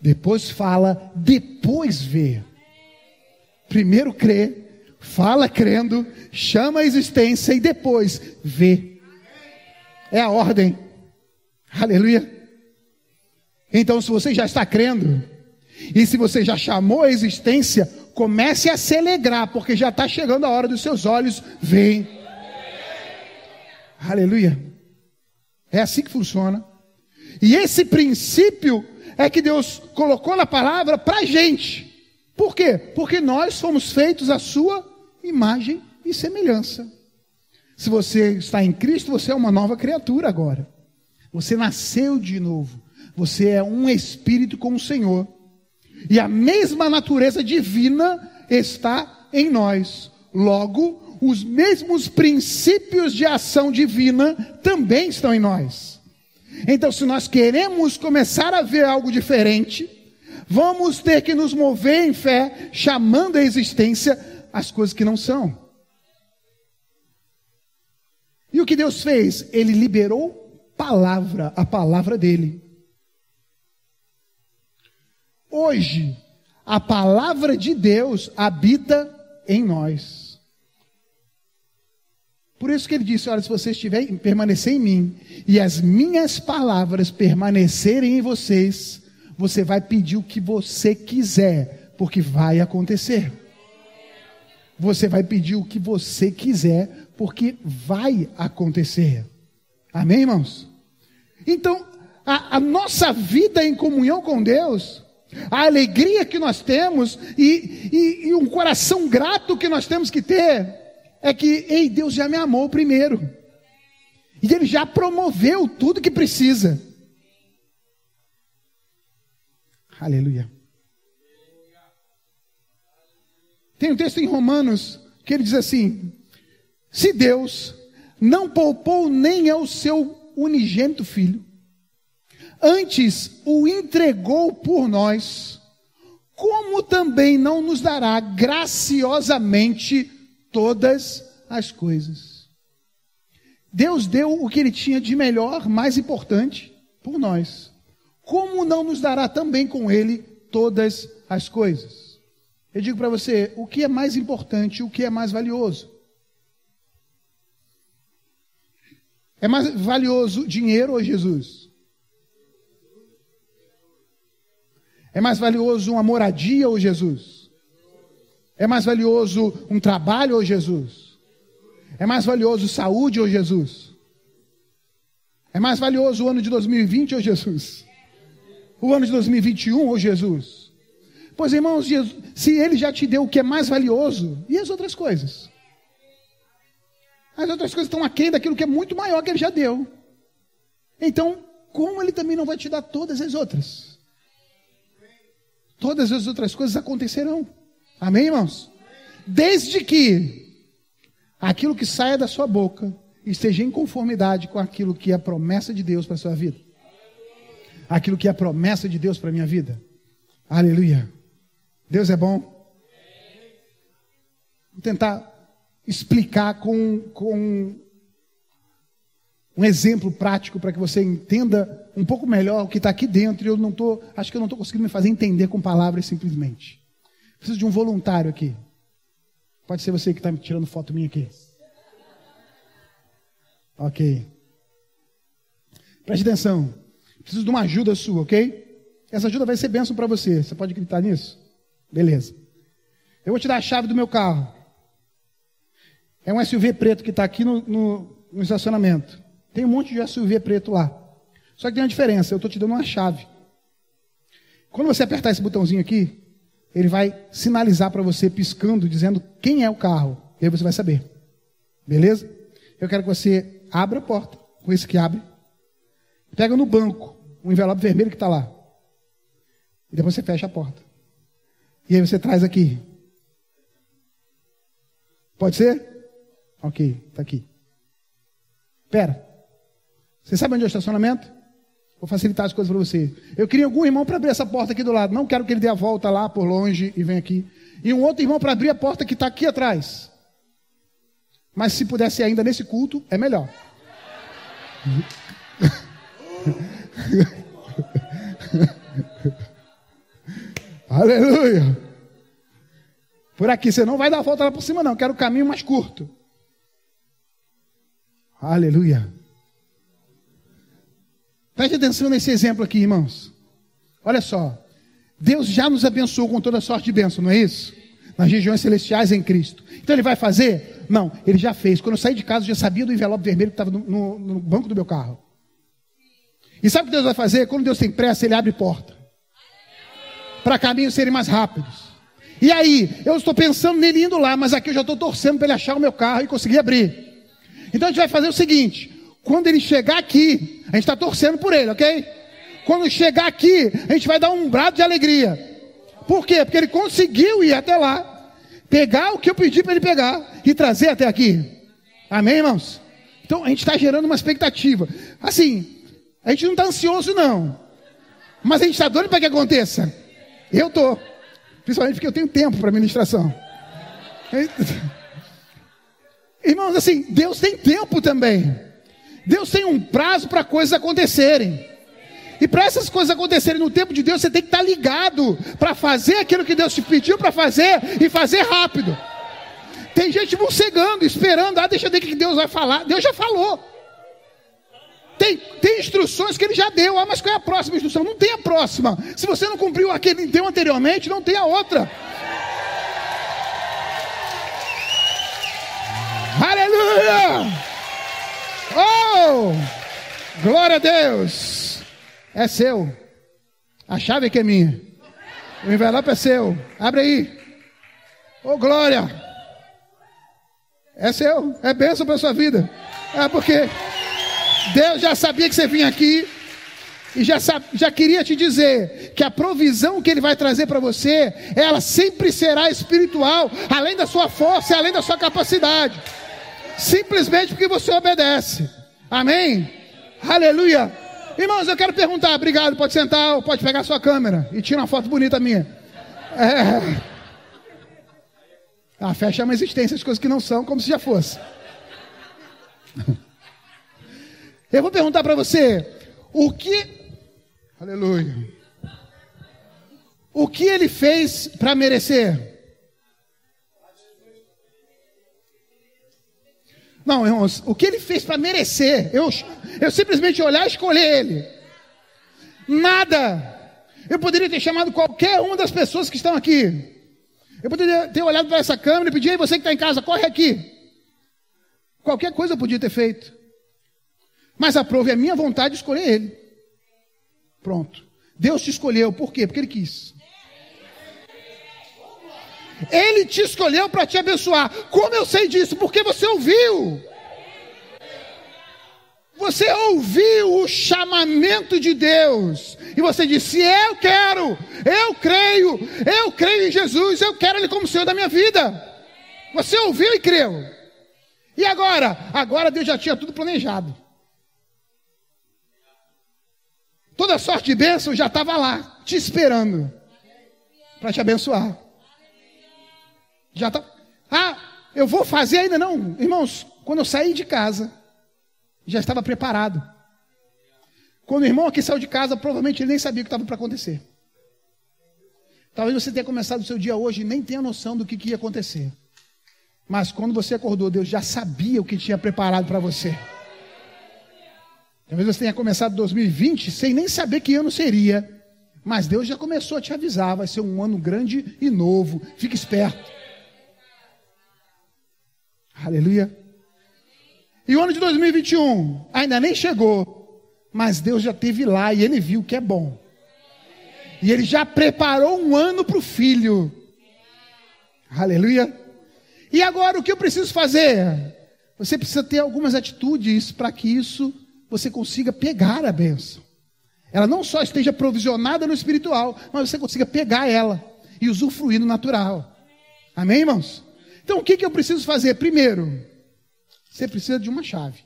depois fala, depois vê. Primeiro crê, fala crendo, chama a existência e depois vê. É a ordem. Aleluia. Então, se você já está crendo, e se você já chamou a existência, comece a se alegrar, porque já está chegando a hora dos seus olhos Vem. Aleluia. É assim que funciona. E esse princípio é que Deus colocou na palavra para a gente. Por quê? Porque nós fomos feitos à sua imagem e semelhança. Se você está em Cristo, você é uma nova criatura agora. Você nasceu de novo. Você é um espírito com o Senhor. E a mesma natureza divina está em nós. Logo, os mesmos princípios de ação divina também estão em nós. Então, se nós queremos começar a ver algo diferente, vamos ter que nos mover em fé, chamando a existência as coisas que não são. E o que Deus fez? Ele liberou palavra, a palavra dele. Hoje, a palavra de Deus habita em nós. Por isso que ele disse: Olha, se você estiver permanecer em mim e as minhas palavras permanecerem em vocês, você vai pedir o que você quiser, porque vai acontecer. Você vai pedir o que você quiser, porque vai acontecer. Amém, irmãos? Então, a, a, nossa vida em comunhão com Deus, a alegria que nós temos e, e, e um coração grato que nós temos que ter, é que, ei, Deus já me amou primeiro. E Ele já promoveu tudo que precisa. Aleluia. Tem um texto em Romanos que ele diz assim: se Deus não poupou nem ao seu unigênito filho, antes o entregou por nós, como também não nos dará graciosamente todas as coisas? Deus deu o que ele tinha de melhor, mais importante, por nós. Como não nos dará também com ele todas as coisas? Eu digo para você, o que é mais importante, o que é mais valioso? É mais valioso dinheiro ou Jesus? É mais valioso uma moradia ou Jesus? É mais valioso um trabalho ou Jesus? É mais valioso saúde ou Jesus? É mais valioso o ano de 2020 ou Jesus? O ano de 2021, ô Jesus? Pois, irmãos, Jesus, se Ele já te deu o que é mais valioso, e as outras coisas? As outras coisas estão aquém daquilo que é muito maior que Ele já deu. Então, como Ele também não vai te dar todas as outras? Todas as outras coisas acontecerão. Amém, irmãos? Desde que aquilo que saia da sua boca esteja em conformidade com aquilo que é a promessa de Deus para a sua vida. Aquilo que é a promessa de Deus para a minha vida. Aleluia. Deus é bom. Vou tentar explicar com, com um exemplo prático para que você entenda um pouco melhor o que está aqui dentro. Eu não tô, acho que eu não estou conseguindo me fazer entender com palavras simplesmente. Preciso de um voluntário aqui. Pode ser você que está me tirando foto minha aqui. Ok. Preste atenção. Preciso de uma ajuda sua, ok? Essa ajuda vai ser bênção para você. Você pode acreditar nisso? Beleza. Eu vou te dar a chave do meu carro. É um SUV preto que está aqui no, no, no, estacionamento. Tem um monte de SUV preto lá. Só que tem uma diferença. Eu estou te dando uma chave. Quando você apertar esse botãozinho aqui, ele vai sinalizar para você, piscando, dizendo quem é o carro. E aí você vai saber. Beleza? Eu quero que você abra a porta, com esse que abre. Pega no banco um envelope vermelho que está lá. E depois você fecha a porta. E aí você traz aqui. Pode ser? Ok, está aqui. Espera. Você sabe onde é o estacionamento? Vou facilitar as coisas para você. Eu queria algum irmão para abrir essa porta aqui do lado. Não quero que ele dê a volta lá por longe e venha aqui. E um outro irmão para abrir a porta que está aqui atrás. Mas se pudesse ainda nesse culto, é melhor. Aleluia. Por aqui, você não vai dar a volta lá por cima, não. Quero o caminho mais curto. Aleluia. Preste atenção nesse exemplo aqui, irmãos. Olha só. Deus já nos abençoou com toda sorte de bênção, não é isso? Nas regiões celestiais em Cristo. Então ele vai fazer? Não, ele já fez. Quando eu saí de casa, eu já sabia do envelope vermelho que estava no, no, no banco do meu carro. E sabe o que Deus vai fazer? Quando Deus tem pressa, Ele abre porta. Para caminhos serem mais rápidos. E aí, eu estou pensando nele indo lá, mas aqui eu já estou torcendo para ele achar o meu carro e conseguir abrir. Então a gente vai fazer o seguinte: quando ele chegar aqui, a gente está torcendo por ele, ok? Quando chegar aqui, a gente vai dar um brado de alegria. Por quê? Porque ele conseguiu ir até lá, pegar o que eu pedi para ele pegar e trazer até aqui. Amém, irmãos? Então a gente está gerando uma expectativa. Assim, a gente não está ansioso, não. Mas a gente está doido para que aconteça. Eu estou. Principalmente porque eu tenho tempo para ministração. Irmãos, assim, Deus tem tempo também. Deus tem um prazo para coisas acontecerem. E para essas coisas acontecerem no tempo de Deus, você tem que estar tá ligado para fazer aquilo que Deus te pediu para fazer e fazer rápido. Tem gente morcegando, esperando, ah, deixa eu ver o que Deus vai falar. Deus já falou. Tem, tem instruções que ele já deu. Ah, mas qual é a próxima instrução? Não tem a próxima. Se você não cumpriu aquele que deu anteriormente, não tem a outra. Aleluia! Oh! Glória a Deus! É seu. A chave é que é minha. O envelope é seu. Abre aí. Oh, glória! É seu. É bênção para sua vida. É porque Deus já sabia que você vinha aqui e já, já queria te dizer que a provisão que Ele vai trazer para você, ela sempre será espiritual, além da sua força e além da sua capacidade, simplesmente porque você obedece. Amém? Aleluia. Irmãos, eu quero perguntar, obrigado, pode sentar pode pegar sua câmera e tirar uma foto bonita minha. É... A fé chama existência as coisas que não são, como se já fosse. Eu vou perguntar para você, o que. Aleluia. O que ele fez para merecer? Não, irmãos, o que ele fez para merecer? Eu, eu simplesmente olhar e escolher ele. Nada. Eu poderia ter chamado qualquer uma das pessoas que estão aqui. Eu poderia ter olhado para essa câmera e pedir, você que está em casa, corre aqui. Qualquer coisa eu podia ter feito. Mas aprove a minha vontade de escolher ele. Pronto. Deus te escolheu, por quê? Porque Ele quis. Ele te escolheu para te abençoar. Como eu sei disso? Porque você ouviu. Você ouviu o chamamento de Deus e você disse: Eu quero, eu creio, eu creio em Jesus, eu quero Ele como Senhor da minha vida. Você ouviu e creu. E agora? Agora Deus já tinha tudo planejado. Toda sorte de bênção já estava lá, te esperando para te abençoar. Já tá. Ah, eu vou fazer ainda não, irmãos. Quando eu saí de casa, já estava preparado. Quando o irmão aqui saiu de casa, provavelmente ele nem sabia o que estava para acontecer. Talvez você tenha começado o seu dia hoje e nem tenha noção do que, que ia acontecer. Mas quando você acordou, Deus já sabia o que tinha preparado para você. Talvez você tenha começado 2020 sem nem saber que ano seria. Mas Deus já começou a te avisar: vai ser um ano grande e novo. Fique esperto. Aleluia. E o ano de 2021 ainda nem chegou, mas Deus já teve lá e ele viu que é bom. E ele já preparou um ano para o filho. Aleluia. E agora o que eu preciso fazer? Você precisa ter algumas atitudes para que isso você consiga pegar a benção. Ela não só esteja provisionada no espiritual, mas você consiga pegar ela e usufruir no natural. Amém, irmãos? Então o que, que eu preciso fazer? Primeiro, você precisa de uma chave.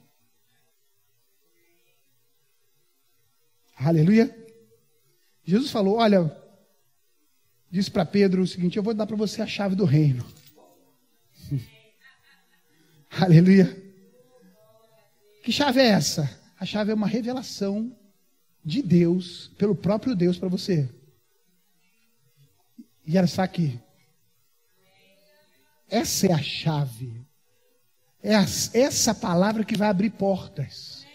Aleluia. Jesus falou: Olha, disse para Pedro o seguinte: Eu vou dar para você a chave do reino. Aleluia. Que chave é essa? A chave é uma revelação de Deus, pelo próprio Deus para você. E ela está aqui. Essa é a chave. É essa palavra que vai abrir portas.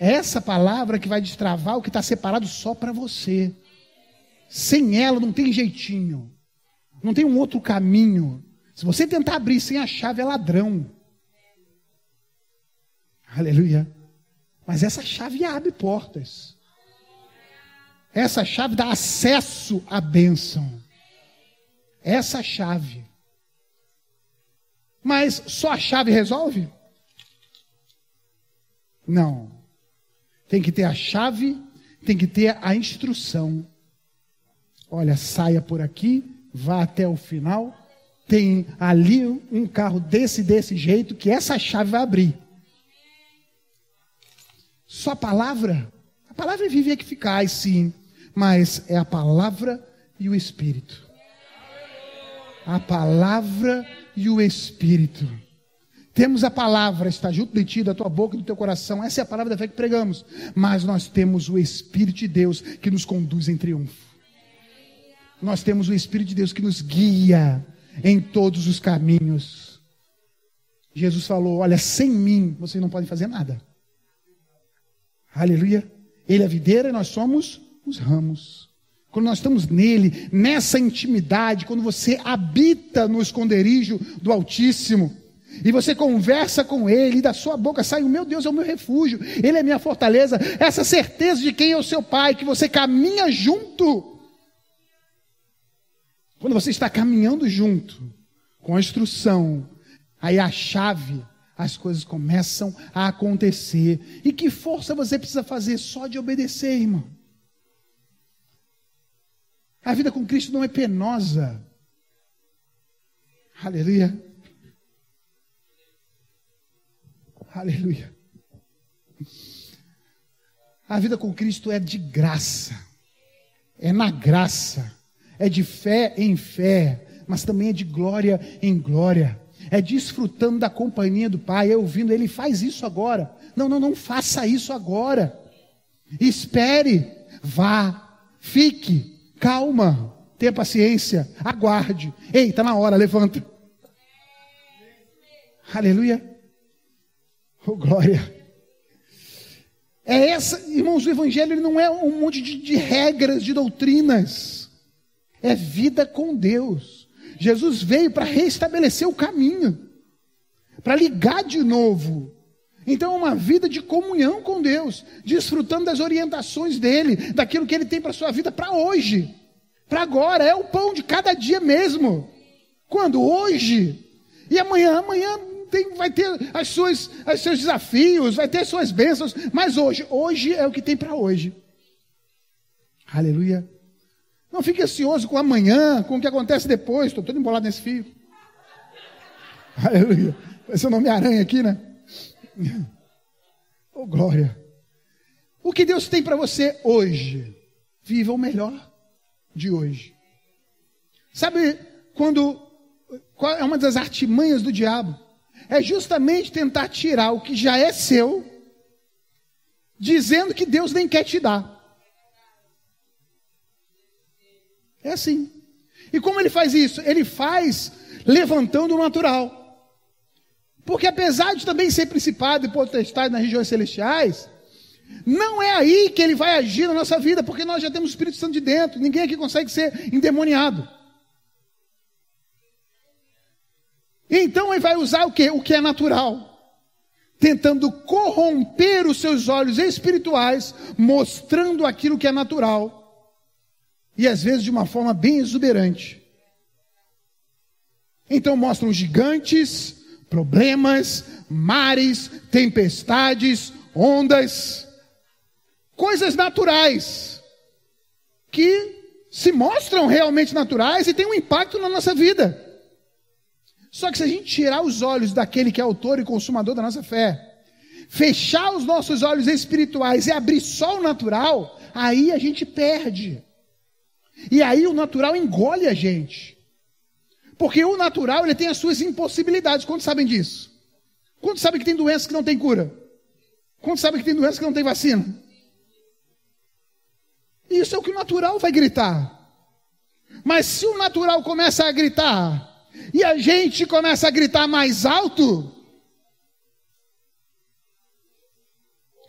É essa palavra que vai destravar o que está separado só para você. Sem ela não tem jeitinho. Não tem um outro caminho. Se você tentar abrir sem a chave, é ladrão. Aleluia. Mas essa chave abre portas. Essa chave dá acesso à bênção. Essa chave. Mas só a chave resolve? Não. Tem que ter a chave, tem que ter a instrução. Olha, saia por aqui, vá até o final. Tem ali um carro desse desse jeito que essa chave vai abrir. Só a palavra? A palavra é vive e eficaz, sim, mas é a palavra e o espírito. A palavra e o Espírito. Temos a palavra, está junto de ti, da tua boca e do teu coração. Essa é a palavra da fé que pregamos. Mas nós temos o Espírito de Deus que nos conduz em triunfo. Nós temos o Espírito de Deus que nos guia em todos os caminhos. Jesus falou: Olha, sem mim vocês não podem fazer nada. Aleluia. Ele é a videira e nós somos os ramos quando nós estamos nele, nessa intimidade, quando você habita no esconderijo do Altíssimo, e você conversa com ele, e da sua boca sai: o meu Deus é o meu refúgio, ele é minha fortaleza, essa certeza de quem é o seu Pai, que você caminha junto. Quando você está caminhando junto, com a instrução, aí a chave, as coisas começam a acontecer. E que força você precisa fazer só de obedecer, irmão? A vida com Cristo não é penosa. Aleluia. Aleluia. A vida com Cristo é de graça, é na graça, é de fé em fé, mas também é de glória em glória, é desfrutando da companhia do Pai, é ouvindo Ele, faz isso agora. Não, não, não faça isso agora. Espere, vá, fique, Calma, tenha paciência, aguarde. Ei, está na hora, levanta. Aleluia. Oh, glória. É essa, irmãos, o Evangelho não é um monte de, de regras, de doutrinas. É vida com Deus. Jesus veio para restabelecer o caminho, para ligar de novo. Então, é uma vida de comunhão com Deus, desfrutando das orientações dele, daquilo que ele tem para a sua vida para hoje, para agora. É o pão de cada dia mesmo. Quando? Hoje. E amanhã? Amanhã tem, vai ter as suas, os seus desafios, vai ter as suas bênçãos, mas hoje, hoje é o que tem para hoje. Aleluia. Não fique ansioso com amanhã, com o que acontece depois. Estou todo embolado nesse fio. Aleluia. Vai ser o nome aranha aqui, né? Oh, glória. O que Deus tem para você hoje? Viva o melhor de hoje. Sabe quando é uma das artimanhas do diabo? É justamente tentar tirar o que já é seu, dizendo que Deus nem quer te dar. É assim. E como ele faz isso? Ele faz levantando o natural. Porque apesar de também ser principado e potestade nas regiões celestiais, não é aí que ele vai agir na nossa vida, porque nós já temos o Espírito Santo de dentro, ninguém aqui consegue ser endemoniado. Então ele vai usar o que? O que é natural. Tentando corromper os seus olhos espirituais, mostrando aquilo que é natural. E às vezes de uma forma bem exuberante. Então mostram gigantes, problemas, mares, tempestades, ondas, coisas naturais que se mostram realmente naturais e têm um impacto na nossa vida. Só que se a gente tirar os olhos daquele que é autor e consumador da nossa fé, fechar os nossos olhos espirituais e abrir só o natural, aí a gente perde. E aí o natural engole a gente. Porque o natural ele tem as suas impossibilidades. Quantos sabem disso? Quantos sabem que tem doenças que não tem cura? Quantos sabem que tem doenças que não tem vacina? Isso é o que o natural vai gritar. Mas se o natural começa a gritar e a gente começa a gritar mais alto,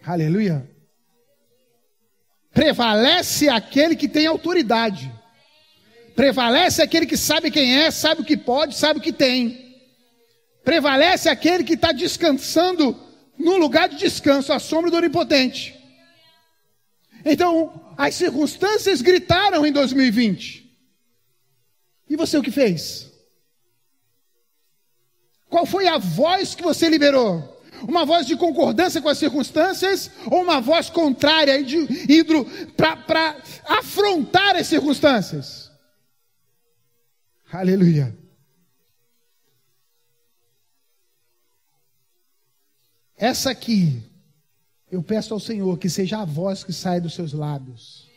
aleluia, prevalece aquele que tem autoridade. Prevalece aquele que sabe quem é, sabe o que pode, sabe o que tem. Prevalece aquele que está descansando no lugar de descanso, à sombra do Onipotente. Então, as circunstâncias gritaram em 2020. E você o que fez? Qual foi a voz que você liberou? Uma voz de concordância com as circunstâncias ou uma voz contrária, indo para afrontar as circunstâncias? Aleluia. Essa aqui, eu peço ao Senhor que seja a voz que sai dos seus lábios.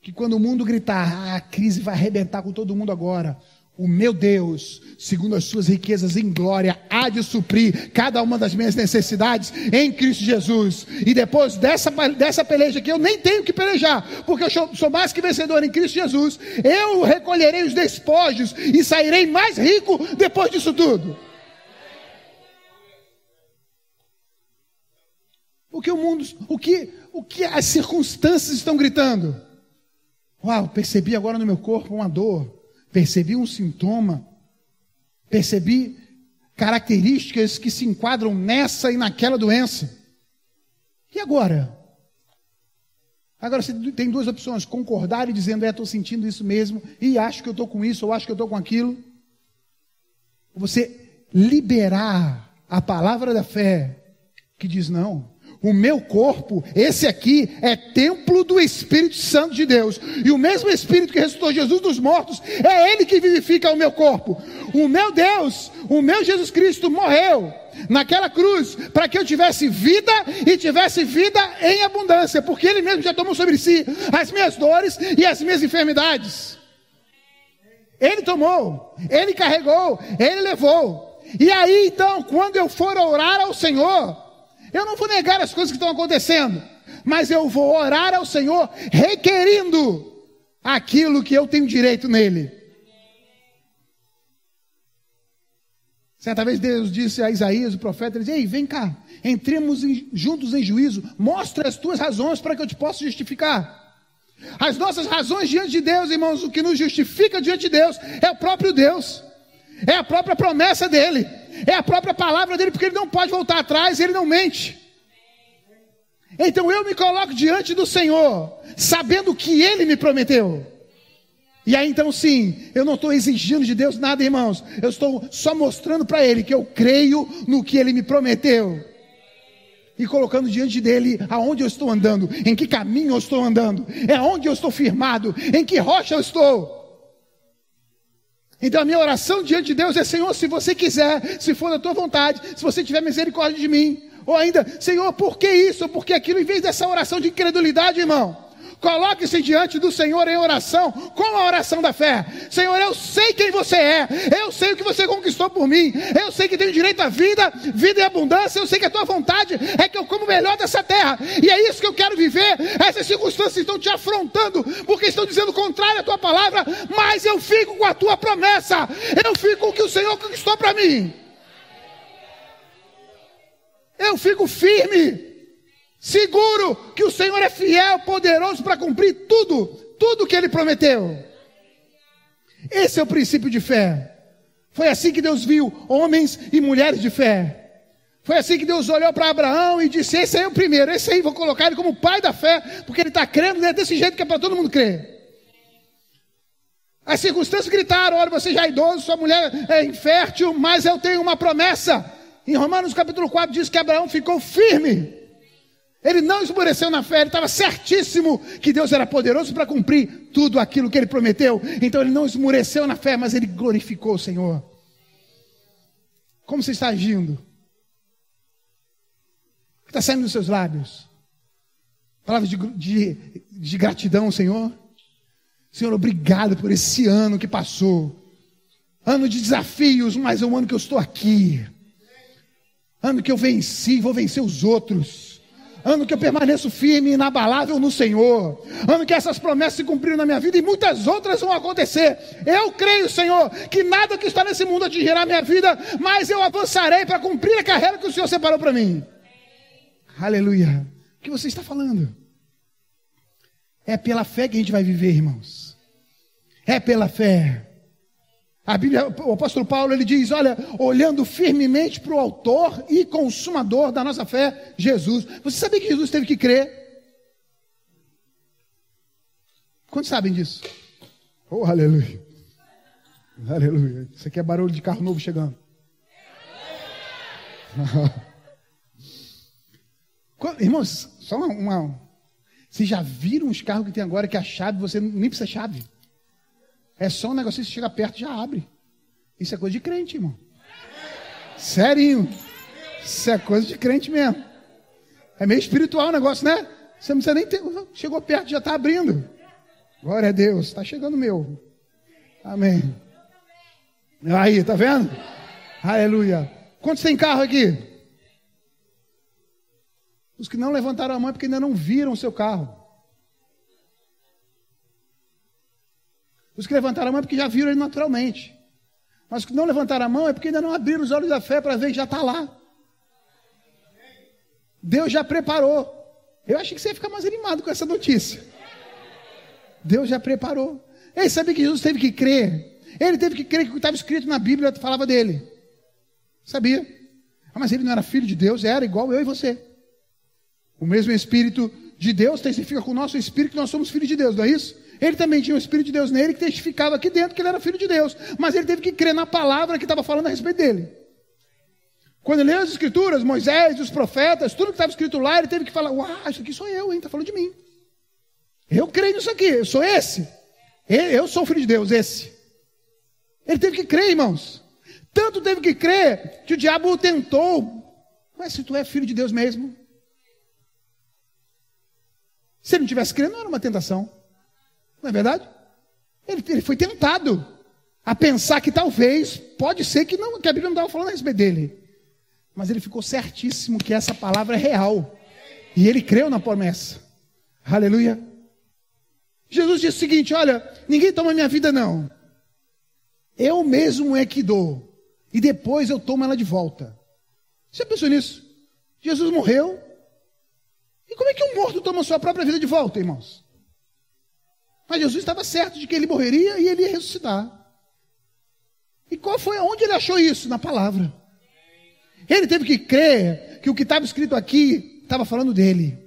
Que quando o mundo gritar, ah, a crise vai arrebentar com todo mundo agora, o meu Deus, segundo as suas riquezas em glória, há de suprir cada uma das minhas necessidades em Cristo Jesus. E depois dessa, dessa peleja que eu nem tenho que pelejar, porque eu sou, sou mais que vencedor em Cristo Jesus, eu recolherei os despojos e sairei mais rico depois disso tudo. O que o mundo, o que, o que as circunstâncias estão gritando? Uau, percebi agora no meu corpo uma dor percebi um sintoma, percebi características que se enquadram nessa e naquela doença. E agora? Agora você tem duas opções: concordar e dizendo, é, estou sentindo isso mesmo, e acho que eu estou com isso, ou acho que eu estou com aquilo. Você liberar a palavra da fé que diz não. O meu corpo, esse aqui, é templo do Espírito Santo de Deus. E o mesmo Espírito que ressuscitou Jesus dos mortos, é Ele que vivifica o meu corpo. O meu Deus, o meu Jesus Cristo morreu naquela cruz para que eu tivesse vida e tivesse vida em abundância, porque Ele mesmo já tomou sobre si as minhas dores e as minhas enfermidades. Ele tomou, Ele carregou, Ele levou. E aí então, quando eu for orar ao Senhor, eu não vou negar as coisas que estão acontecendo, mas eu vou orar ao Senhor requerindo aquilo que eu tenho direito nele. Certa vez Deus disse a Isaías, o profeta, ele disse, ei, vem cá, entremos em, juntos em juízo, mostra as tuas razões para que eu te possa justificar. As nossas razões diante de Deus, irmãos, o que nos justifica diante de Deus é o próprio Deus. É a própria promessa dele. É a própria palavra dele, porque ele não pode voltar atrás, ele não mente. Então eu me coloco diante do Senhor, sabendo o que ele me prometeu. E aí então sim, eu não estou exigindo de Deus nada, irmãos. Eu estou só mostrando para Ele que eu creio no que Ele me prometeu. E colocando diante dele aonde eu estou andando, em que caminho eu estou andando, é onde eu estou firmado, em que rocha eu estou. Então a minha oração diante de Deus é: Senhor, se você quiser, se for da tua vontade, se você tiver misericórdia de mim, ou ainda, Senhor, por que isso, por que aquilo, em vez dessa oração de incredulidade, irmão, Coloque-se diante do Senhor em oração, com a oração da fé. Senhor, eu sei quem você é, eu sei o que você conquistou por mim, eu sei que tenho direito à vida, vida e abundância, eu sei que a tua vontade é que eu como melhor dessa terra, e é isso que eu quero viver. Essas circunstâncias estão te afrontando, porque estão dizendo contrário à tua palavra, mas eu fico com a tua promessa, eu fico com o que o Senhor conquistou para mim. Eu fico firme seguro que o Senhor é fiel, poderoso para cumprir tudo, tudo que ele prometeu. Esse é o princípio de fé. Foi assim que Deus viu homens e mulheres de fé. Foi assim que Deus olhou para Abraão e disse: Esse aí é o primeiro, esse aí vou colocar ele como pai da fé, porque ele está crendo né, desse jeito que é para todo mundo crer. As circunstâncias gritaram: Olha, você já é idoso, sua mulher é infértil, mas eu tenho uma promessa. Em Romanos capítulo 4 diz que Abraão ficou firme. Ele não esmoreceu na fé, ele estava certíssimo que Deus era poderoso para cumprir tudo aquilo que ele prometeu. Então ele não esmoreceu na fé, mas ele glorificou o Senhor. Como você está agindo? O que está saindo dos seus lábios? Palavras de, de, de gratidão, Senhor. Senhor, obrigado por esse ano que passou. Ano de desafios, mas é um ano que eu estou aqui. Ano que eu venci, vou vencer os outros ano que eu permaneço firme e inabalável no Senhor, ano que essas promessas se cumpriram na minha vida e muitas outras vão acontecer. Eu creio, Senhor, que nada que está nesse mundo atingirá a minha vida, mas eu avançarei para cumprir a carreira que o Senhor separou para mim. Aleluia. O que você está falando? É pela fé que a gente vai viver, irmãos. É pela fé. A Bíblia, o apóstolo Paulo, ele diz: Olha, olhando firmemente para o autor e consumador da nossa fé, Jesus. Você sabia que Jesus teve que crer? Quantos sabem disso? Oh, aleluia. Aleluia. Isso aqui é barulho de carro novo chegando. Irmãos, só uma, uma. Vocês já viram os carros que tem agora que a chave, você nem precisa chave? É só um negocinho, você chega perto já abre. Isso é coisa de crente, irmão. Sério. Isso é coisa de crente mesmo. É meio espiritual o negócio, né? Você não precisa nem ter. Chegou perto, já está abrindo. Glória a Deus. Está chegando meu. Amém. Aí, tá vendo? Aleluia. Quantos tem carro aqui? Os que não levantaram a mão é porque ainda não viram o seu carro. Os que levantaram a mão é porque já viram ele naturalmente. Mas os que não levantaram a mão é porque ainda não abriram os olhos da fé para ver que já está lá. Deus já preparou. Eu achei que você ia ficar mais animado com essa notícia. Deus já preparou. Ele sabia que Jesus teve que crer. Ele teve que crer que o que estava escrito na Bíblia falava dele. Sabia? Ah, mas ele não era filho de Deus, era igual eu e você. O mesmo Espírito de Deus testifica com o nosso Espírito que nós somos filhos de Deus, não é isso? Ele também tinha o Espírito de Deus nele que testificava aqui dentro que ele era filho de Deus. Mas ele teve que crer na palavra que estava falando a respeito dele. Quando ele leu as escrituras, Moisés, os profetas, tudo que estava escrito lá, ele teve que falar: Uau, isso aqui sou eu, hein? Está falando de mim. Eu creio nisso aqui, eu sou esse. Eu sou o filho de Deus, esse. Ele teve que crer, irmãos. Tanto teve que crer que o diabo o tentou. Mas se tu é filho de Deus mesmo. Se ele não tivesse crendo, não era uma tentação. Não é verdade? Ele, ele foi tentado a pensar que talvez, pode ser que não, que a Bíblia não estava falando a respeito dele. Mas ele ficou certíssimo que essa palavra é real. E ele creu na promessa. Aleluia. Jesus disse o seguinte: Olha, ninguém toma minha vida, não. Eu mesmo é que dou. E depois eu tomo ela de volta. Você pensou nisso? Jesus morreu. E como é que um morto toma sua própria vida de volta, irmãos? Mas Jesus estava certo de que ele morreria e ele ia ressuscitar. E qual foi, onde ele achou isso? Na palavra. Ele teve que crer que o que estava escrito aqui estava falando dele.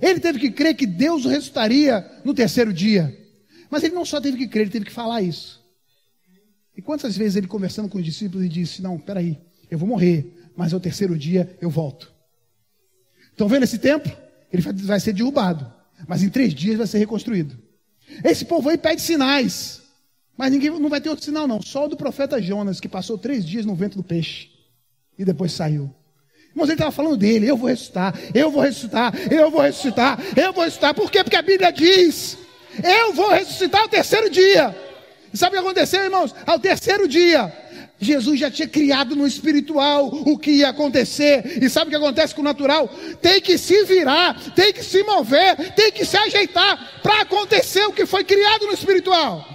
Ele teve que crer que Deus o ressuscitaria no terceiro dia. Mas ele não só teve que crer, ele teve que falar isso. E quantas vezes ele conversando com os discípulos e disse: Não, peraí, eu vou morrer, mas ao terceiro dia eu volto. Estão vendo esse templo? Ele vai ser derrubado, mas em três dias vai ser reconstruído. Esse povo aí pede sinais, mas ninguém não vai ter outro sinal, não. Só o do profeta Jonas, que passou três dias no vento do peixe e depois saiu. Mas ele estava falando dele, eu vou ressuscitar, eu vou ressuscitar, eu vou ressuscitar, eu vou ressuscitar. Por quê? Porque a Bíblia diz, eu vou ressuscitar ao terceiro dia. E sabe o que aconteceu, irmãos? Ao terceiro dia, Jesus já tinha criado no espiritual o que ia acontecer. E sabe o que acontece com o natural? Tem que se virar, tem que se mover, tem que se ajeitar para acontecer o que foi criado no espiritual.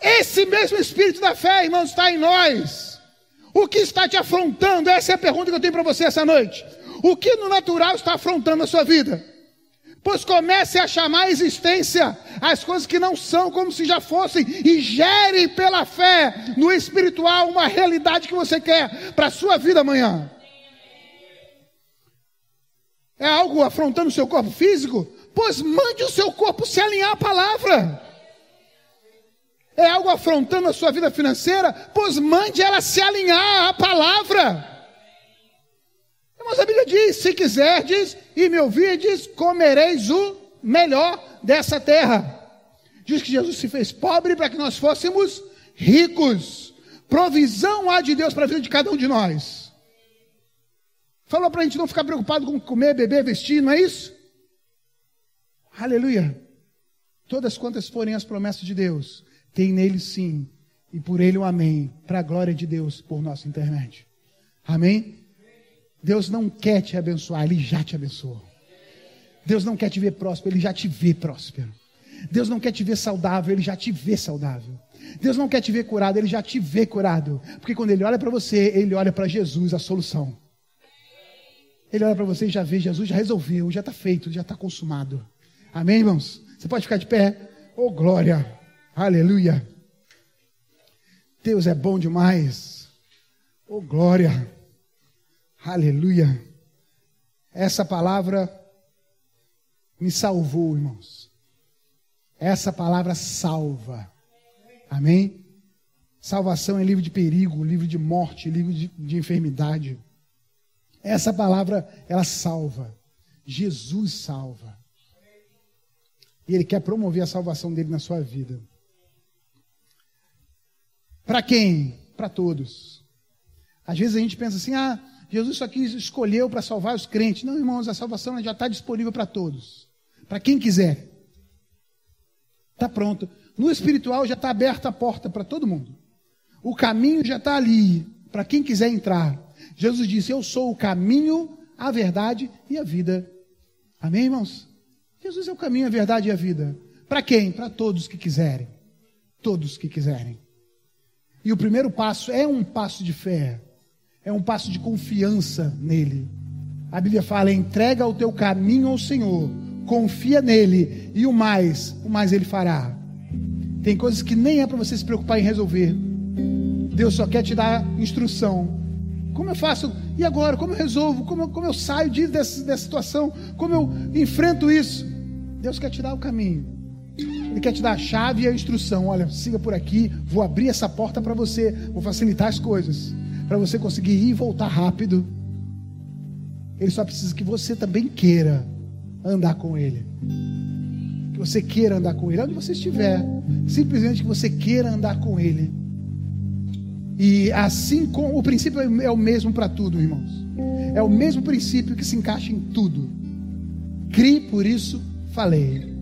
Esse mesmo espírito da fé, irmãos, está em nós. O que está te afrontando? Essa é a pergunta que eu tenho para você essa noite. O que no natural está afrontando a sua vida? Pois comece a chamar a existência as coisas que não são como se já fossem e gere pela fé no espiritual uma realidade que você quer para a sua vida amanhã. É algo afrontando o seu corpo físico? Pois mande o seu corpo se alinhar à palavra. É algo afrontando a sua vida financeira? Pois mande ela se alinhar à palavra. Mas a Bíblia diz: se quiserdes e me ouvirdes, comereis o melhor dessa terra. Diz que Jesus se fez pobre para que nós fôssemos ricos. Provisão há de Deus para a vida de cada um de nós. Falou para a gente não ficar preocupado com comer, beber, vestir, não é isso? Aleluia. Todas quantas forem as promessas de Deus, tem nele sim, e por ele um amém, para a glória de Deus, por nosso intermédio. Amém? Deus não quer te abençoar, ele já te abençoou. Deus não quer te ver próspero, ele já te vê próspero. Deus não quer te ver saudável, ele já te vê saudável. Deus não quer te ver curado, ele já te vê curado. Porque quando ele olha para você, ele olha para Jesus, a solução. Ele olha para você e já vê, Jesus já resolveu, já está feito, já está consumado. Amém, irmãos? Você pode ficar de pé? Oh, glória! Aleluia. Deus é bom demais. Oh, glória. Aleluia. Essa palavra me salvou, irmãos. Essa palavra salva. Amém? Salvação é livro de perigo, livro de morte, livro de, de enfermidade. Essa palavra, ela salva. Jesus salva. E Ele quer promover a salvação dele na sua vida. Para quem? Para todos. Às vezes a gente pensa assim: ah, Jesus só quis escolheu para salvar os crentes. Não, irmãos, a salvação já está disponível para todos. Para quem quiser. Está pronto. No espiritual já está aberta a porta para todo mundo. O caminho já está ali para quem quiser entrar. Jesus disse: Eu sou o caminho, a verdade e a vida. Amém, irmãos? Jesus é o caminho, a verdade e a vida. Para quem? Para todos que quiserem. Todos que quiserem. E o primeiro passo é um passo de fé, é um passo de confiança nele. A Bíblia fala: entrega o teu caminho ao Senhor, confia nele, e o mais, o mais ele fará. Tem coisas que nem é para você se preocupar em resolver. Deus só quer te dar instrução. Como eu faço? E agora? Como eu resolvo? Como eu, como eu saio dessa, dessa situação? Como eu enfrento isso? Deus quer te dar o caminho. Ele quer te dar a chave e a instrução. Olha, siga por aqui, vou abrir essa porta para você, vou facilitar as coisas, para você conseguir ir e voltar rápido. Ele só precisa que você também queira andar com Ele. Que você queira andar com Ele, onde você estiver. Simplesmente que você queira andar com Ele. E assim como o princípio é o mesmo para tudo, irmãos. É o mesmo princípio que se encaixa em tudo. Crie, por isso falei.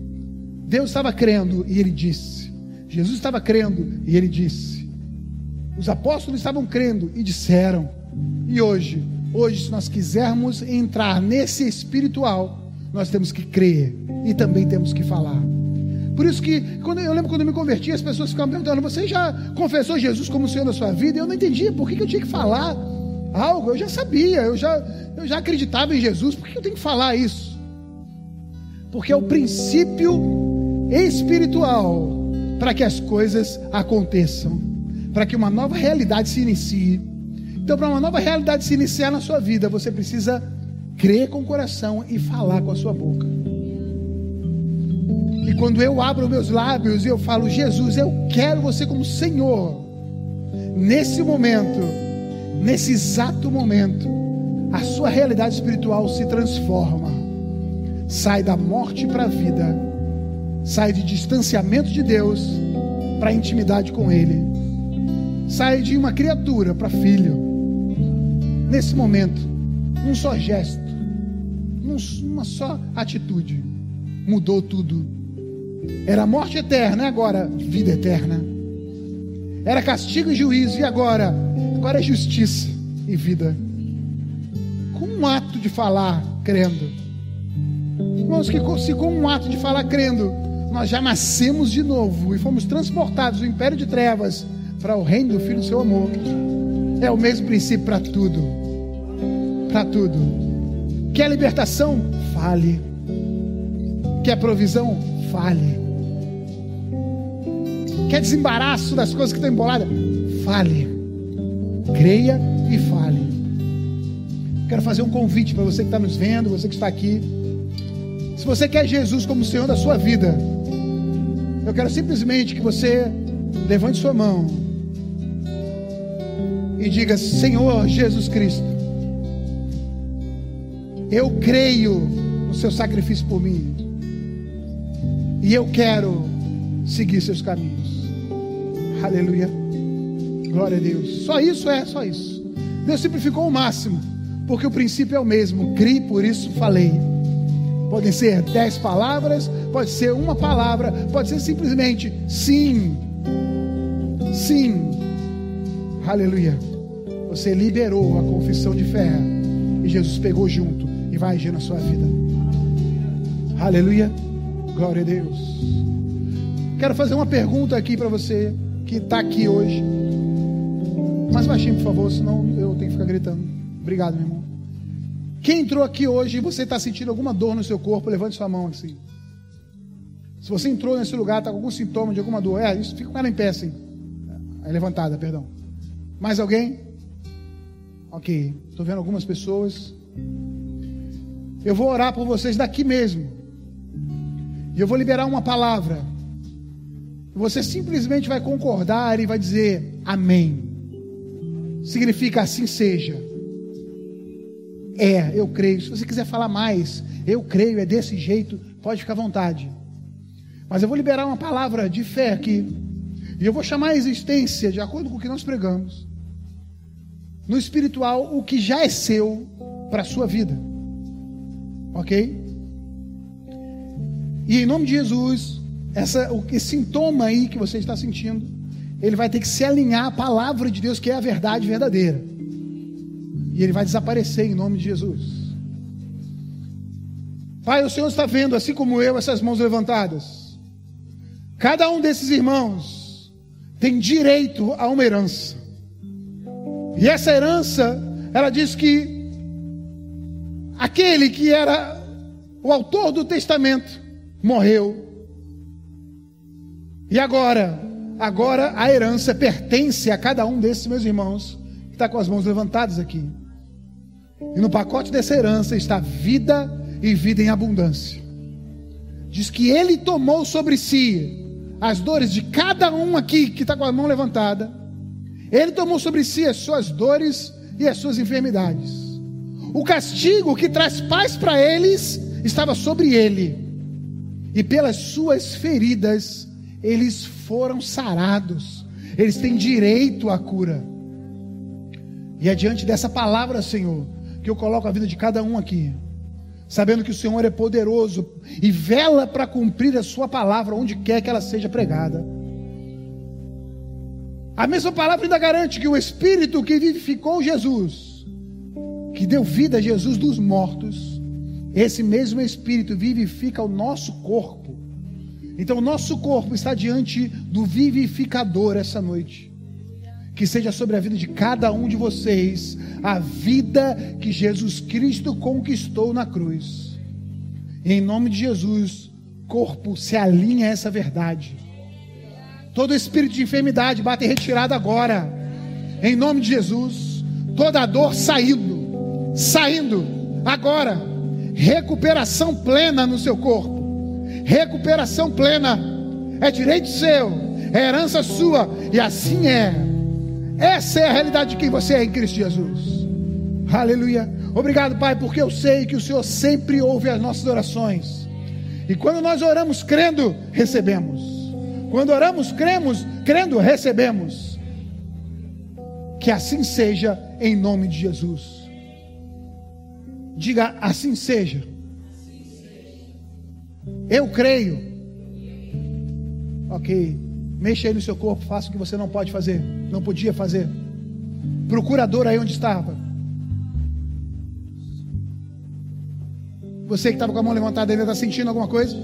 Deus estava crendo e ele disse. Jesus estava crendo e ele disse. Os apóstolos estavam crendo e disseram. E hoje, hoje, se nós quisermos entrar nesse espiritual, nós temos que crer e também temos que falar. Por isso que, quando eu lembro quando eu me converti, as pessoas ficavam perguntando: Você já confessou Jesus como Senhor da sua vida? Eu não entendia por que, que eu tinha que falar algo. Eu já sabia, eu já, eu já acreditava em Jesus, por que eu tenho que falar isso? Porque é o princípio espiritual para que as coisas aconteçam, para que uma nova realidade se inicie. Então, para uma nova realidade se iniciar na sua vida, você precisa crer com o coração e falar com a sua boca. E quando eu abro meus lábios e eu falo, Jesus, eu quero você como Senhor, nesse momento, nesse exato momento, a sua realidade espiritual se transforma, sai da morte para a vida, sai de distanciamento de Deus para intimidade com Ele, sai de uma criatura para filho. Nesse momento, um só gesto, uma só atitude, mudou tudo. Era morte eterna, agora vida eterna. Era castigo e juízo, e agora? Agora é justiça e vida. Com um ato de falar, crendo. Irmãos, que se com um ato de falar, crendo, nós já nascemos de novo e fomos transportados do império de trevas para o reino do Filho do seu amor. É o mesmo princípio para tudo. Para tudo. Quer libertação? Fale. Quer provisão? Fale. Quer desembaraço das coisas que estão emboladas? Fale. Creia e fale. Quero fazer um convite para você que está nos vendo, você que está aqui. Se você quer Jesus como Senhor da sua vida, eu quero simplesmente que você levante sua mão e diga: Senhor Jesus Cristo, eu creio no seu sacrifício por mim, e eu quero seguir seus caminhos. Aleluia. Glória a Deus. Só isso é, só isso. Deus simplificou o máximo, porque o princípio é o mesmo. Crie, por isso falei. Podem ser dez palavras, pode ser uma palavra, pode ser simplesmente sim. Sim. Aleluia. Você liberou a confissão de fé e Jesus pegou junto e vai agir na sua vida. Aleluia. Glória a Deus. Quero fazer uma pergunta aqui para você que está aqui hoje. Mais baixinho, por favor, senão eu tenho que ficar gritando. Obrigado, meu irmão. Quem entrou aqui hoje e você está sentindo alguma dor no seu corpo, levante sua mão assim. Se você entrou nesse lugar, está com algum sintoma de alguma dor, é isso, fica com ela em pé assim. É levantada, perdão. Mais alguém? Ok, estou vendo algumas pessoas. Eu vou orar por vocês daqui mesmo. E eu vou liberar uma palavra. Você simplesmente vai concordar e vai dizer amém. Significa assim seja. É, eu creio. Se você quiser falar mais, eu creio, é desse jeito, pode ficar à vontade. Mas eu vou liberar uma palavra de fé aqui. E eu vou chamar a existência, de acordo com o que nós pregamos, no espiritual, o que já é seu para a sua vida. Ok? E em nome de Jesus, essa, o, esse sintoma aí que você está sentindo, ele vai ter que se alinhar à palavra de Deus, que é a verdade verdadeira. E ele vai desaparecer em nome de Jesus. Pai, o Senhor está vendo, assim como eu, essas mãos levantadas. Cada um desses irmãos tem direito a uma herança. E essa herança, ela diz que aquele que era o autor do testamento morreu. E agora, agora a herança pertence a cada um desses meus irmãos que está com as mãos levantadas aqui. E no pacote dessa herança está vida e vida em abundância. Diz que ele tomou sobre si as dores de cada um aqui que está com a mão levantada. Ele tomou sobre si as suas dores e as suas enfermidades. O castigo que traz paz para eles estava sobre ele. E pelas suas feridas eles foram sarados. Eles têm direito à cura. E é diante dessa palavra, Senhor, que eu coloco a vida de cada um aqui, sabendo que o Senhor é poderoso e vela para cumprir a Sua palavra onde quer que ela seja pregada. A mesma palavra ainda garante que o Espírito que vivificou Jesus, que deu vida a Jesus dos mortos, esse mesmo Espírito vivifica o nosso corpo. Então, o nosso corpo está diante do vivificador essa noite que seja sobre a vida de cada um de vocês a vida que Jesus Cristo conquistou na cruz. Em nome de Jesus, corpo, se alinha a essa verdade. Todo espírito de enfermidade bate retirado agora. Em nome de Jesus. Toda dor saindo. Saindo agora. Recuperação plena no seu corpo. Recuperação plena. É direito seu. É herança sua. E assim é. Essa é a realidade de quem você é em Cristo Jesus. Aleluia. Obrigado, Pai, porque eu sei que o Senhor sempre ouve as nossas orações. E quando nós oramos crendo, recebemos. Quando oramos, cremos, crendo, recebemos. Que assim seja em nome de Jesus. Diga assim seja. Eu creio. Ok. Mexa aí no seu corpo, faça o que você não pode fazer, não podia fazer. Procurador aí onde estava. Você que estava com a mão levantada ainda está sentindo alguma coisa?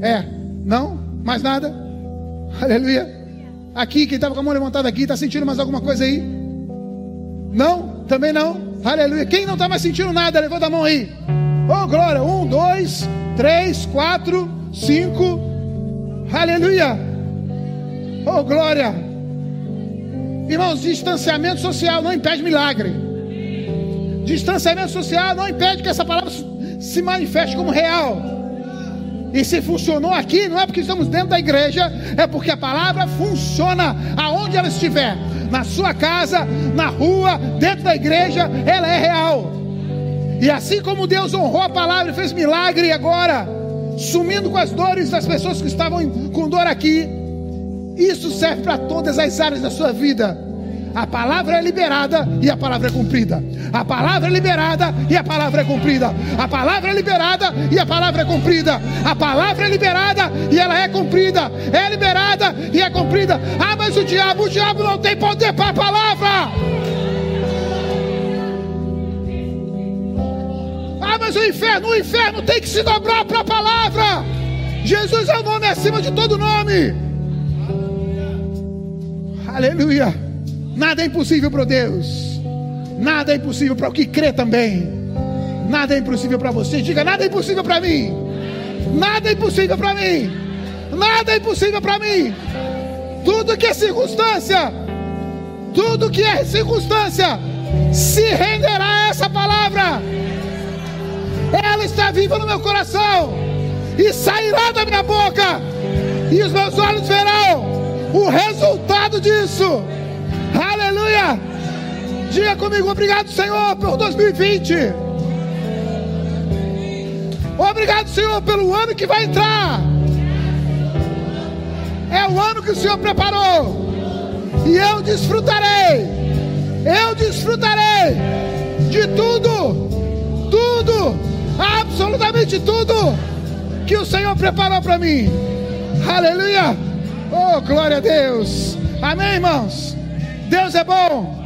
É? Não? Mais nada? Aleluia. Aqui, quem estava com a mão levantada aqui, está sentindo mais alguma coisa aí? Não? Também não? Aleluia. Quem não está mais sentindo nada, levanta a mão aí. Oh, glória. Um, dois, três, quatro, cinco. Aleluia. Oh, glória. Irmãos, distanciamento social não impede milagre. Distanciamento social não impede que essa palavra se manifeste como real. E se funcionou aqui, não é porque estamos dentro da igreja, é porque a palavra funciona aonde ela estiver na sua casa, na rua, dentro da igreja, ela é real. E assim como Deus honrou a palavra e fez milagre agora, sumindo com as dores das pessoas que estavam com dor aqui, isso serve para todas as áreas da sua vida. A palavra é liberada e a palavra é cumprida. A palavra é liberada e a palavra é cumprida. A palavra é liberada e a palavra é cumprida. A palavra é liberada e ela é cumprida. É liberada e é cumprida. Ah, mas o diabo, o diabo não tem poder para a palavra. Ah, mas o inferno, o inferno tem que se dobrar para a palavra. Jesus é o nome acima de todo nome. Aleluia. Nada é impossível para Deus. Nada é impossível para o que crê também. Nada é impossível para você. Diga: nada é impossível para mim. Nada é impossível para mim. Nada é impossível para mim. Tudo que é circunstância, tudo que é circunstância, se renderá a essa palavra. Ela está viva no meu coração e sairá da minha boca, e os meus olhos verão o resultado disso. Diga comigo, obrigado, Senhor, por 2020. Obrigado, Senhor, pelo ano que vai entrar. É o ano que o Senhor preparou. E eu desfrutarei. Eu desfrutarei de tudo. Tudo. Absolutamente tudo que o Senhor preparou para mim. Aleluia. Oh, glória a Deus. Amém, irmãos. Deus é bom.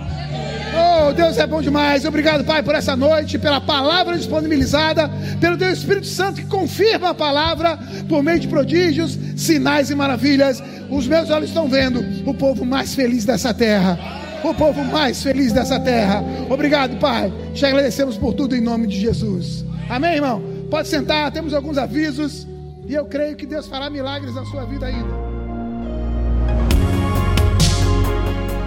Oh, Deus é bom demais. Obrigado, Pai, por essa noite, pela palavra disponibilizada, pelo Teu Espírito Santo que confirma a palavra por meio de prodígios, sinais e maravilhas. Os meus olhos estão vendo o povo mais feliz dessa terra. O povo mais feliz dessa terra. Obrigado, Pai. Te agradecemos por tudo em nome de Jesus. Amém, irmão? Pode sentar, temos alguns avisos. E eu creio que Deus fará milagres na sua vida ainda.